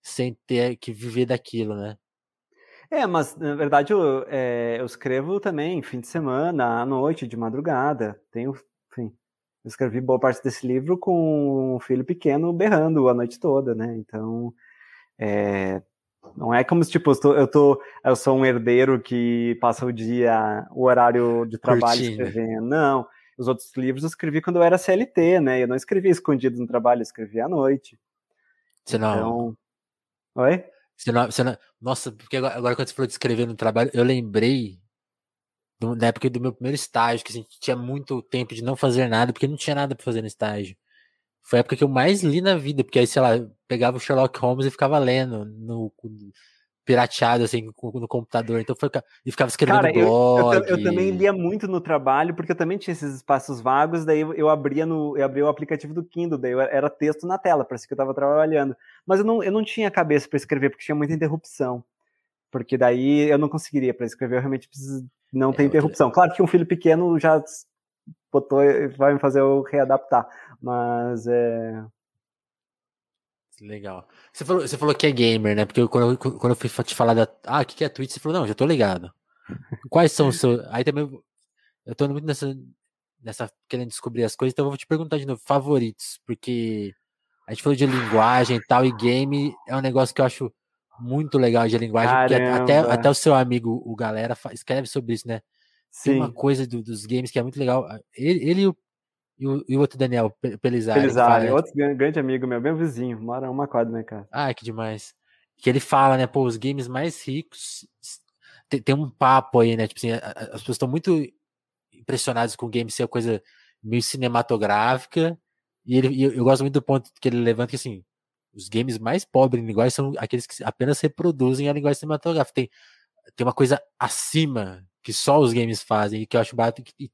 sem ter que viver daquilo, né? É, mas na verdade eu, é, eu escrevo também fim de semana, à noite, de madrugada. Tenho, enfim, eu escrevi boa parte desse livro com um filho pequeno berrando a noite toda, né? Então, é, não é como se, tipo, eu, tô, eu, tô, eu sou um herdeiro que passa o dia, o horário de trabalho Curtindo. escrevendo. Não, os outros livros eu escrevi quando eu era CLT, né? Eu não escrevia escondido no trabalho, eu escrevia à noite. Você não, então, Oi? Você não, você não, nossa, porque agora, agora, quando você falou de escrever no trabalho, eu lembrei do, da época do meu primeiro estágio, que a gente tinha muito tempo de não fazer nada, porque não tinha nada para fazer no estágio. Foi a época que eu mais li na vida, porque aí, sei lá, pegava o Sherlock Holmes e ficava lendo no, pirateado assim no computador, então foi e ficava escrevendo Cara, blog. Eu, eu, eu, também lia muito no trabalho, porque eu também tinha esses espaços vagos, daí eu abria no eu abria o aplicativo do Kindle, daí era texto na tela, parecia que eu estava trabalhando. Mas eu não, eu não tinha cabeça para escrever porque tinha muita interrupção. Porque daí eu não conseguiria para escrever, eu realmente preciso não é, ter interrupção. Claro que um filho pequeno já botou vai me fazer eu readaptar, mas é Legal. Você falou, você falou que é gamer, né? Porque quando, eu, quando eu fui te falar da. Ah, o que, que é Twitch? Você falou, não, já tô ligado. Quais são os seus. Aí também. Eu tô muito nessa. nessa querendo descobrir as coisas, então eu vou te perguntar de novo, favoritos. Porque a gente falou de linguagem e tal, e game é um negócio que eu acho muito legal de linguagem, Caramba. porque até, até o seu amigo, o Galera, escreve sobre isso, né? Sim. Tem uma coisa do, dos games que é muito legal. Ele, ele e o e o, e o outro Daniel, Pelizari. Pelizari, outro grande amigo meu, meu vizinho, mora uma quadra na casa. Ah, que demais. Que ele fala, né, pô, os games mais ricos. Tem, tem um papo aí, né? Tipo assim, as pessoas estão muito impressionadas com o game ser uma coisa meio cinematográfica. E ele, e eu gosto muito do ponto que ele levanta que assim, os games mais pobres em linguagem são aqueles que apenas reproduzem a linguagem cinematográfica. Tem, tem uma coisa acima que só os games fazem, e que eu acho barato, e,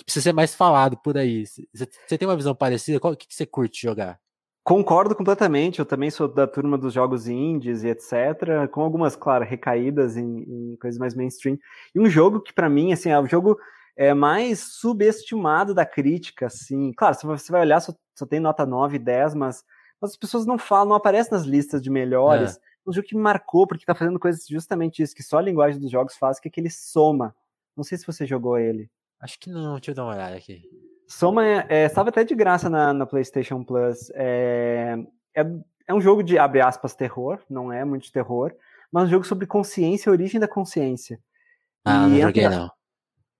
que precisa ser mais falado por aí. Você tem uma visão parecida? Qual que, você curte jogar? Concordo completamente, eu também sou da turma dos jogos indies e etc, com algumas, claro, recaídas em, em coisas mais mainstream. E um jogo que para mim, assim, é o jogo é, mais subestimado da crítica, assim. Claro, se você vai olhar, só, só tem nota 9, 10, mas, mas, as pessoas não falam, não aparecem nas listas de melhores. É. Um jogo que me marcou, porque tá fazendo coisas justamente isso, que só a linguagem dos jogos faz, que é que ele soma. Não sei se você jogou ele. Acho que não, deixa eu dar uma olhada aqui. Soma é, é, estava até de graça na, na PlayStation Plus. É, é, é, um jogo de, abre aspas, terror, não é muito de terror, mas um jogo sobre consciência e origem da consciência. Ah, e não joguei não.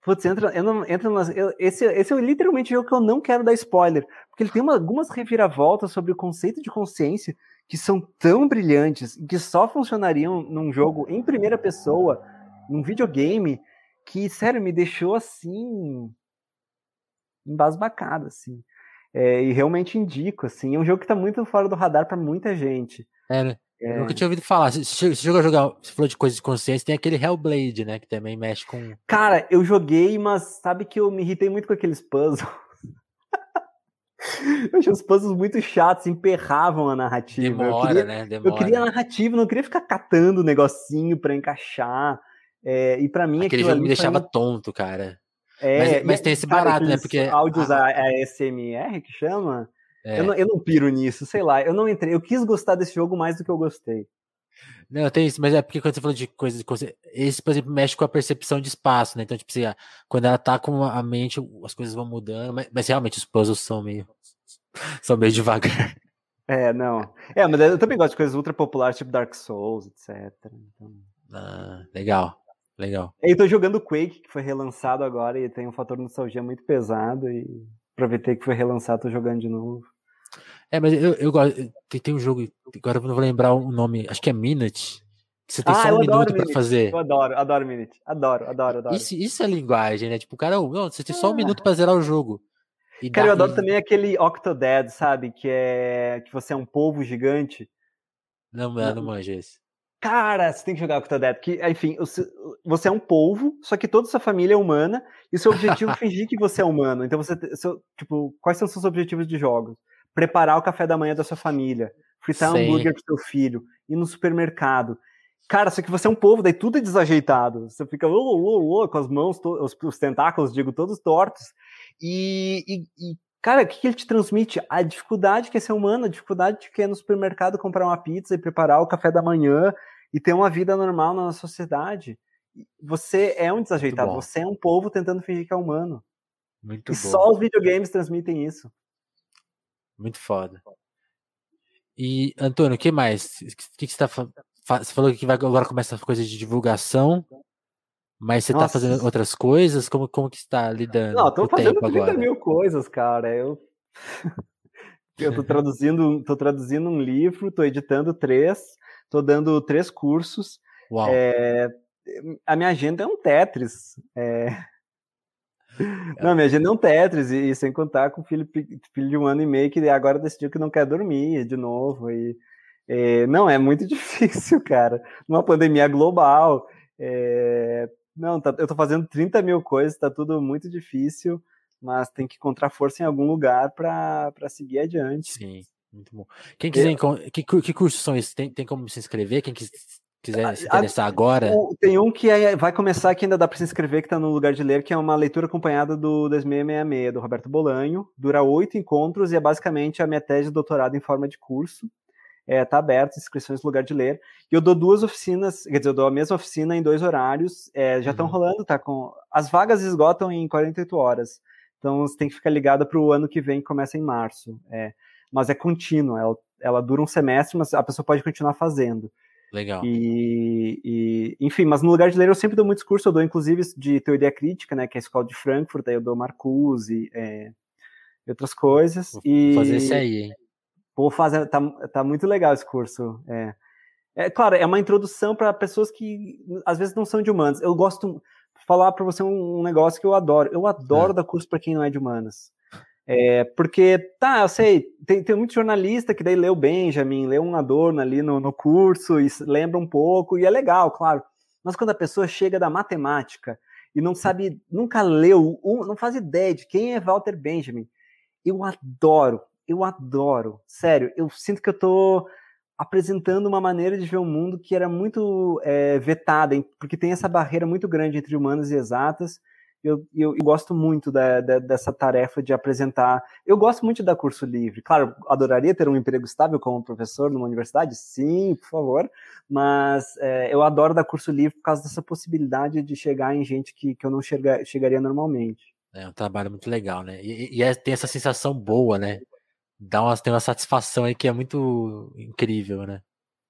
Putz, entra, eu não, entra nas, eu, esse, esse é literalmente o jogo que eu não quero dar spoiler, porque ele tem uma, algumas reviravoltas sobre o conceito de consciência que são tão brilhantes, que só funcionariam num jogo em primeira pessoa, num videogame, que, sério, me deixou assim embasbacado, assim. É, e realmente indico, assim, é um jogo que tá muito fora do radar para muita gente. É, né? É... Eu nunca tinha ouvido falar. Você, você jogou a jogar, você falou de coisas de consciência, tem aquele Hellblade, né, que também mexe com... Cara, eu joguei, mas sabe que eu me irritei muito com aqueles puzzles. eu achei os puzzles muito chatos, emperravam a narrativa. Demora, eu queria, né? Demora. Eu queria a narrativa, não queria ficar catando o negocinho para encaixar. É, e para mim aquele jogo me deixava mim... tonto, cara. É, mas, mas tem esse barato, né? Porque áudios a, SMR que chama. É. Eu, não, eu não piro nisso, sei lá. Eu não entrei. Eu quis gostar desse jogo mais do que eu gostei. Não, tem isso, mas é porque quando você falou de coisas. Esse, por exemplo, mexe com a percepção de espaço, né? Então, tipo assim, quando ela tá com a mente, as coisas vão mudando, mas, mas realmente os puzzles são meio. são meio devagar. É, não. É, mas eu também gosto de coisas ultra populares, tipo Dark Souls, etc. Então... Ah, legal. Legal. Eu tô jogando Quake, que foi relançado agora e tem um fator nostalgia muito pesado e aproveitei que foi relançado, tô jogando de novo. É, mas eu, eu gosto. Tem, um jogo, agora eu não vou lembrar o nome, acho que é Minute. Que você tem ah, só um minuto para fazer. Eu adoro, adoro Minute. Adoro, adoro, adoro. Isso, isso é linguagem, né? Tipo, cara, não, você tem só um ah. minuto para zerar o jogo. E cara, eu adoro também aquele Octodad, sabe? Que é que você é um polvo gigante. Não, não, não manjo esse. Cara, você tem que jogar Octodad, que, enfim, você é um polvo, só que toda sua família é humana, e o seu objetivo é fingir que você é humano. Então você, seu, tipo, quais são os seus objetivos de jogos? Preparar o café da manhã da sua família, fritar Sim. hambúrguer pro seu filho, ir no supermercado. Cara, só que você é um povo, daí tudo é desajeitado. Você fica oh, oh, oh, com as mãos, os, os, tentáculos, digo, todos tortos. E, e, e cara, o que, que, ele te transmite? A dificuldade que é ser humano, a dificuldade que é no supermercado comprar uma pizza e preparar o café da manhã e ter uma vida normal na sociedade. Você é um desajeitado, você é um povo tentando fingir que é humano. Muito e bom. só os videogames transmitem isso. Muito foda. E, Antônio, o que mais? O que, que você tá Você falou que vai, agora começa a coisa de divulgação, mas você tá Nossa. tá fazendo outras coisas? Como, como que está lidando? Não, tô fazendo 30 agora? mil coisas, cara. Eu. eu tô traduzindo, tô traduzindo um livro, tô editando três, Estou dando três cursos. É, a minha agenda é um Tetris. É... É. Não, minha agenda é um Tetris, e, e, sem contar com o filho, filho de um ano e meio que agora decidiu que não quer dormir de novo. E, é, não, é muito difícil, cara. Numa pandemia global. É, não, tá, eu tô fazendo 30 mil coisas, tá tudo muito difícil, mas tem que encontrar força em algum lugar para seguir adiante. Sim. Muito bom. Quem quiser, é, que, que cursos são esses? Tem, tem como se inscrever? Quem quiser se interessar agora? Tem um que é, vai começar que ainda dá para se inscrever, que está no lugar de ler, que é uma leitura acompanhada do 2666, do Roberto Bolanho. Dura oito encontros e é basicamente a minha tese de doutorado em forma de curso. É, tá aberto, inscrições no lugar de ler. E eu dou duas oficinas, quer dizer, eu dou a mesma oficina em dois horários. É, já estão uhum. rolando, tá? Com... As vagas esgotam em 48 horas. Então você tem que ficar ligado para o ano que vem, que começa em março. É mas é contínua, ela, ela dura um semestre, mas a pessoa pode continuar fazendo. Legal. E, e, enfim, mas no lugar de ler eu sempre dou muitos cursos, eu dou inclusive de teoria crítica, né, que é a escola de Frankfurt, aí eu dou Marcuse, é, e outras coisas. Vou e fazer esse aí, hein? Vou fazer, tá, tá muito legal esse curso. É, é claro, é uma introdução para pessoas que às vezes não são de humanas. Eu gosto falar para você um, um, negócio que eu adoro. Eu adoro é. dar curso para quem não é de humanas. É, porque, tá, eu sei, tem, tem muito jornalista que daí leu Benjamin, leu um Adorno ali no, no curso e lembra um pouco, e é legal, claro. Mas quando a pessoa chega da matemática e não sabe, nunca leu, um, não faz ideia de quem é Walter Benjamin, eu adoro, eu adoro. Sério, eu sinto que eu tô apresentando uma maneira de ver o mundo que era muito é, vetada, porque tem essa barreira muito grande entre humanas e exatas. Eu, eu, eu gosto muito da, da, dessa tarefa de apresentar. Eu gosto muito da curso livre. Claro, adoraria ter um emprego estável como professor numa universidade, sim, por favor. Mas é, eu adoro dar curso livre por causa dessa possibilidade de chegar em gente que, que eu não chega, chegaria normalmente. É um trabalho muito legal, né? E, e é, tem essa sensação boa, né? Dá uma, tem uma satisfação aí que é muito incrível, né?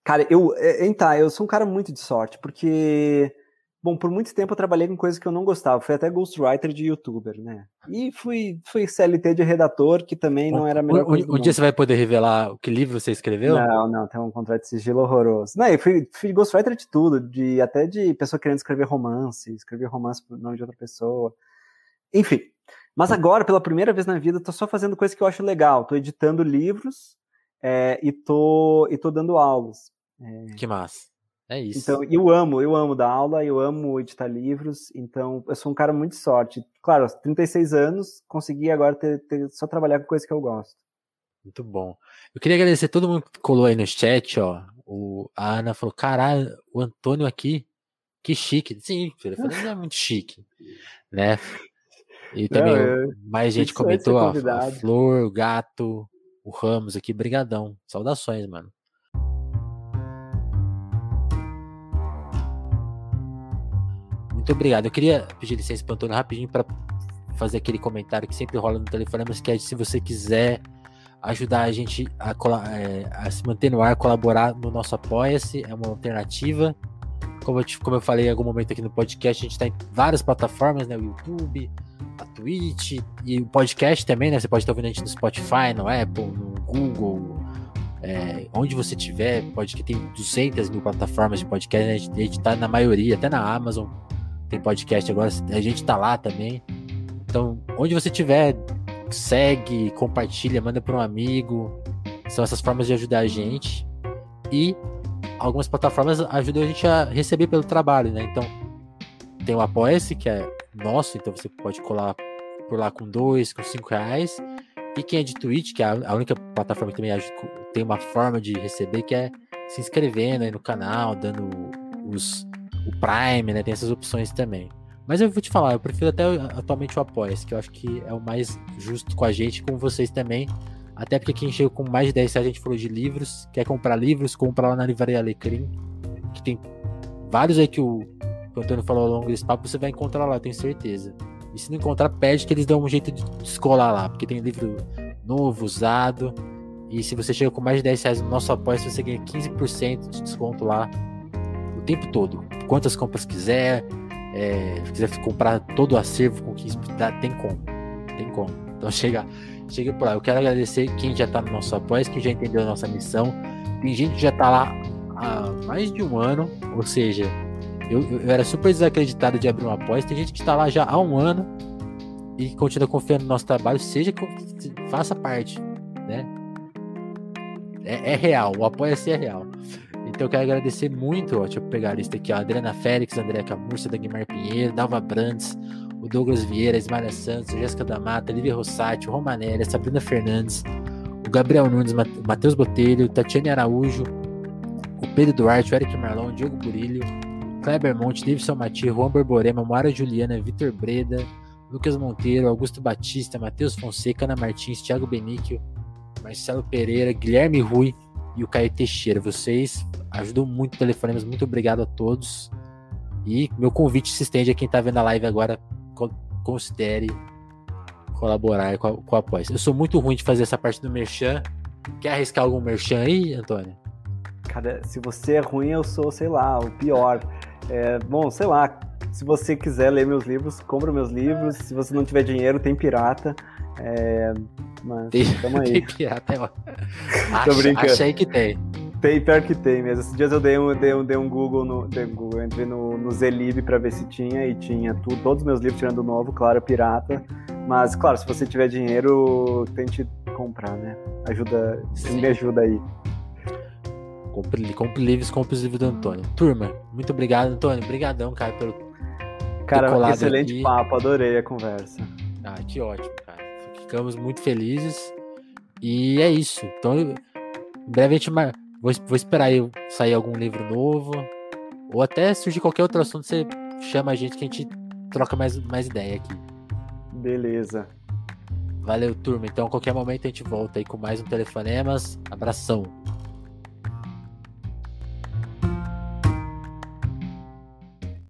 Cara, eu, então, eu sou um cara muito de sorte, porque, bom, por muito tempo eu trabalhei com coisas que eu não gostava, fui até ghostwriter de youtuber, né? E fui, fui CLT de redator, que também não era a melhor um, coisa. Um, um dia você vai poder revelar o que livro você escreveu? Não, não, tem um contrato de sigilo horroroso. Não, eu fui, fui ghostwriter de tudo, de, até de pessoa querendo escrever romance, escrever romance por nome de outra pessoa. Enfim, mas agora, pela primeira vez na vida, tô só fazendo coisa que eu acho legal. Tô editando livros é, e, tô, e tô dando aulas. É... Que massa. É isso. Então, eu amo, eu amo dar aula, eu amo editar livros, então eu sou um cara muito de sorte. Claro, aos 36 anos, consegui agora ter, ter, só trabalhar com coisa que eu gosto. Muito bom. Eu queria agradecer todo mundo que colou aí no chat, ó. O, a Ana falou, caralho, o Antônio aqui, que chique. Sim, filho, eu falei, não é muito chique, né? E também Não, é, mais gente comentou, ó, a Flor, o Gato, o Ramos aqui, brigadão. Saudações, mano. Muito obrigado. Eu queria pedir licença para Antônio rapidinho para fazer aquele comentário que sempre rola no telefone, mas que é se você quiser ajudar a gente a, é, a se manter no ar, colaborar no nosso Apoia-se, é uma alternativa. Como eu, como eu falei em algum momento aqui no podcast, a gente está em várias plataformas, né? O YouTube, a Twitch e o podcast também, né? Você pode estar ouvindo a gente no Spotify, no Apple, no Google, é, onde você tiver, pode que tem 200 mil plataformas de podcast, né? a, gente, a gente tá na maioria, até na Amazon tem podcast agora, a gente tá lá também. Então, onde você tiver, segue, compartilha, manda para um amigo. São essas formas de ajudar a gente. E algumas plataformas ajudam a gente a receber pelo trabalho, né? Então, tem o Apoia-se, que é nosso, então você pode colar por lá com dois, com cinco reais. E quem é de Twitch, que é a única plataforma que também tem uma forma de receber, que é se inscrevendo aí no canal, dando os, o Prime, né? Tem essas opções também. Mas eu vou te falar, eu prefiro até atualmente o Apoia-se, que eu acho que é o mais justo com a gente, com vocês também. Até porque quem chega com mais de 10 reais, a gente falou de livros, quer comprar livros, compra lá na Livraria Alecrim, que tem vários aí que o o Antônio falou ao longo desse papo, você vai encontrar lá, tenho certeza. E se não encontrar, pede que eles dão um jeito de descolar lá, porque tem livro novo, usado. E se você chega com mais de 10 reais no nosso apoio, você ganha 15% de desconto lá o tempo todo. Quantas compras quiser, é, se quiser comprar todo o acervo com 15%, tem como. Tem como. Então chega, chega por lá. Eu quero agradecer quem já está no nosso apoio, quem já entendeu a nossa missão. Tem gente que já está lá há mais de um ano, ou seja, eu, eu, era super desacreditado de abrir uma pós. Tem gente que está lá já há um ano e continua confiando no nosso trabalho, seja que faça parte, né? É, é real, o apoio-se é real. Então eu quero agradecer muito, ó, deixa eu pegar a lista aqui, ó, Adriana Félix, André Camurça, Dagmar Pinheiro, Dalva Brandes, o Douglas Vieira, Ismael Santos, Jéssica da Mata, Lívia Rossati, o Romanelli, Sabrina Fernandes, o Gabriel Nunes, Matheus Botelho, Tatiane Araújo, o Pedro Duarte, o Eric Marlon, o Diogo Burilho, Kleber Monte, Davidson Mati, Juan Borborema, Moara Juliana, Vitor Breda, Lucas Monteiro, Augusto Batista, Matheus Fonseca, Ana Martins, Thiago Benício, Marcelo Pereira, Guilherme Rui e o Caio Teixeira. Vocês ajudam muito o Telefonemas, muito obrigado a todos. E meu convite se estende a quem está vendo a live agora, considere colaborar com a, com a Eu sou muito ruim de fazer essa parte do Merchan. Quer arriscar algum Merchan aí, Antônio? Cara, se você é ruim, eu sou, sei lá, o pior. É, bom, sei lá, se você quiser ler meus livros, compra meus livros. Se você não tiver dinheiro, tem pirata. É, mas tem, tamo aí. tem pirata, é Tô brincando. Achei que tem. Tem, pior que tem mesmo. Esses dias eu dei um, dei um, dei um Google, no, dei um Google, entrei no, no Zelib pra ver se tinha e tinha tudo, todos os meus livros tirando o novo, claro, pirata. Mas, claro, se você tiver dinheiro, tente comprar, né? Ajuda, Sim. me ajuda aí. Compre, compre livros, compre os livros do Antônio. Turma, muito obrigado, Antônio. Obrigadão, cara, pelo. Cara, excelente aqui. papo, adorei a conversa. Ah, que ótimo, cara. Ficamos muito felizes. E é isso. Então, em breve a gente vou, vou esperar aí sair algum livro novo. Ou até surgir qualquer outro assunto, você chama a gente que a gente troca mais, mais ideia aqui. Beleza. Valeu, turma. Então, a qualquer momento a gente volta aí com mais um Telefonemas. Abração.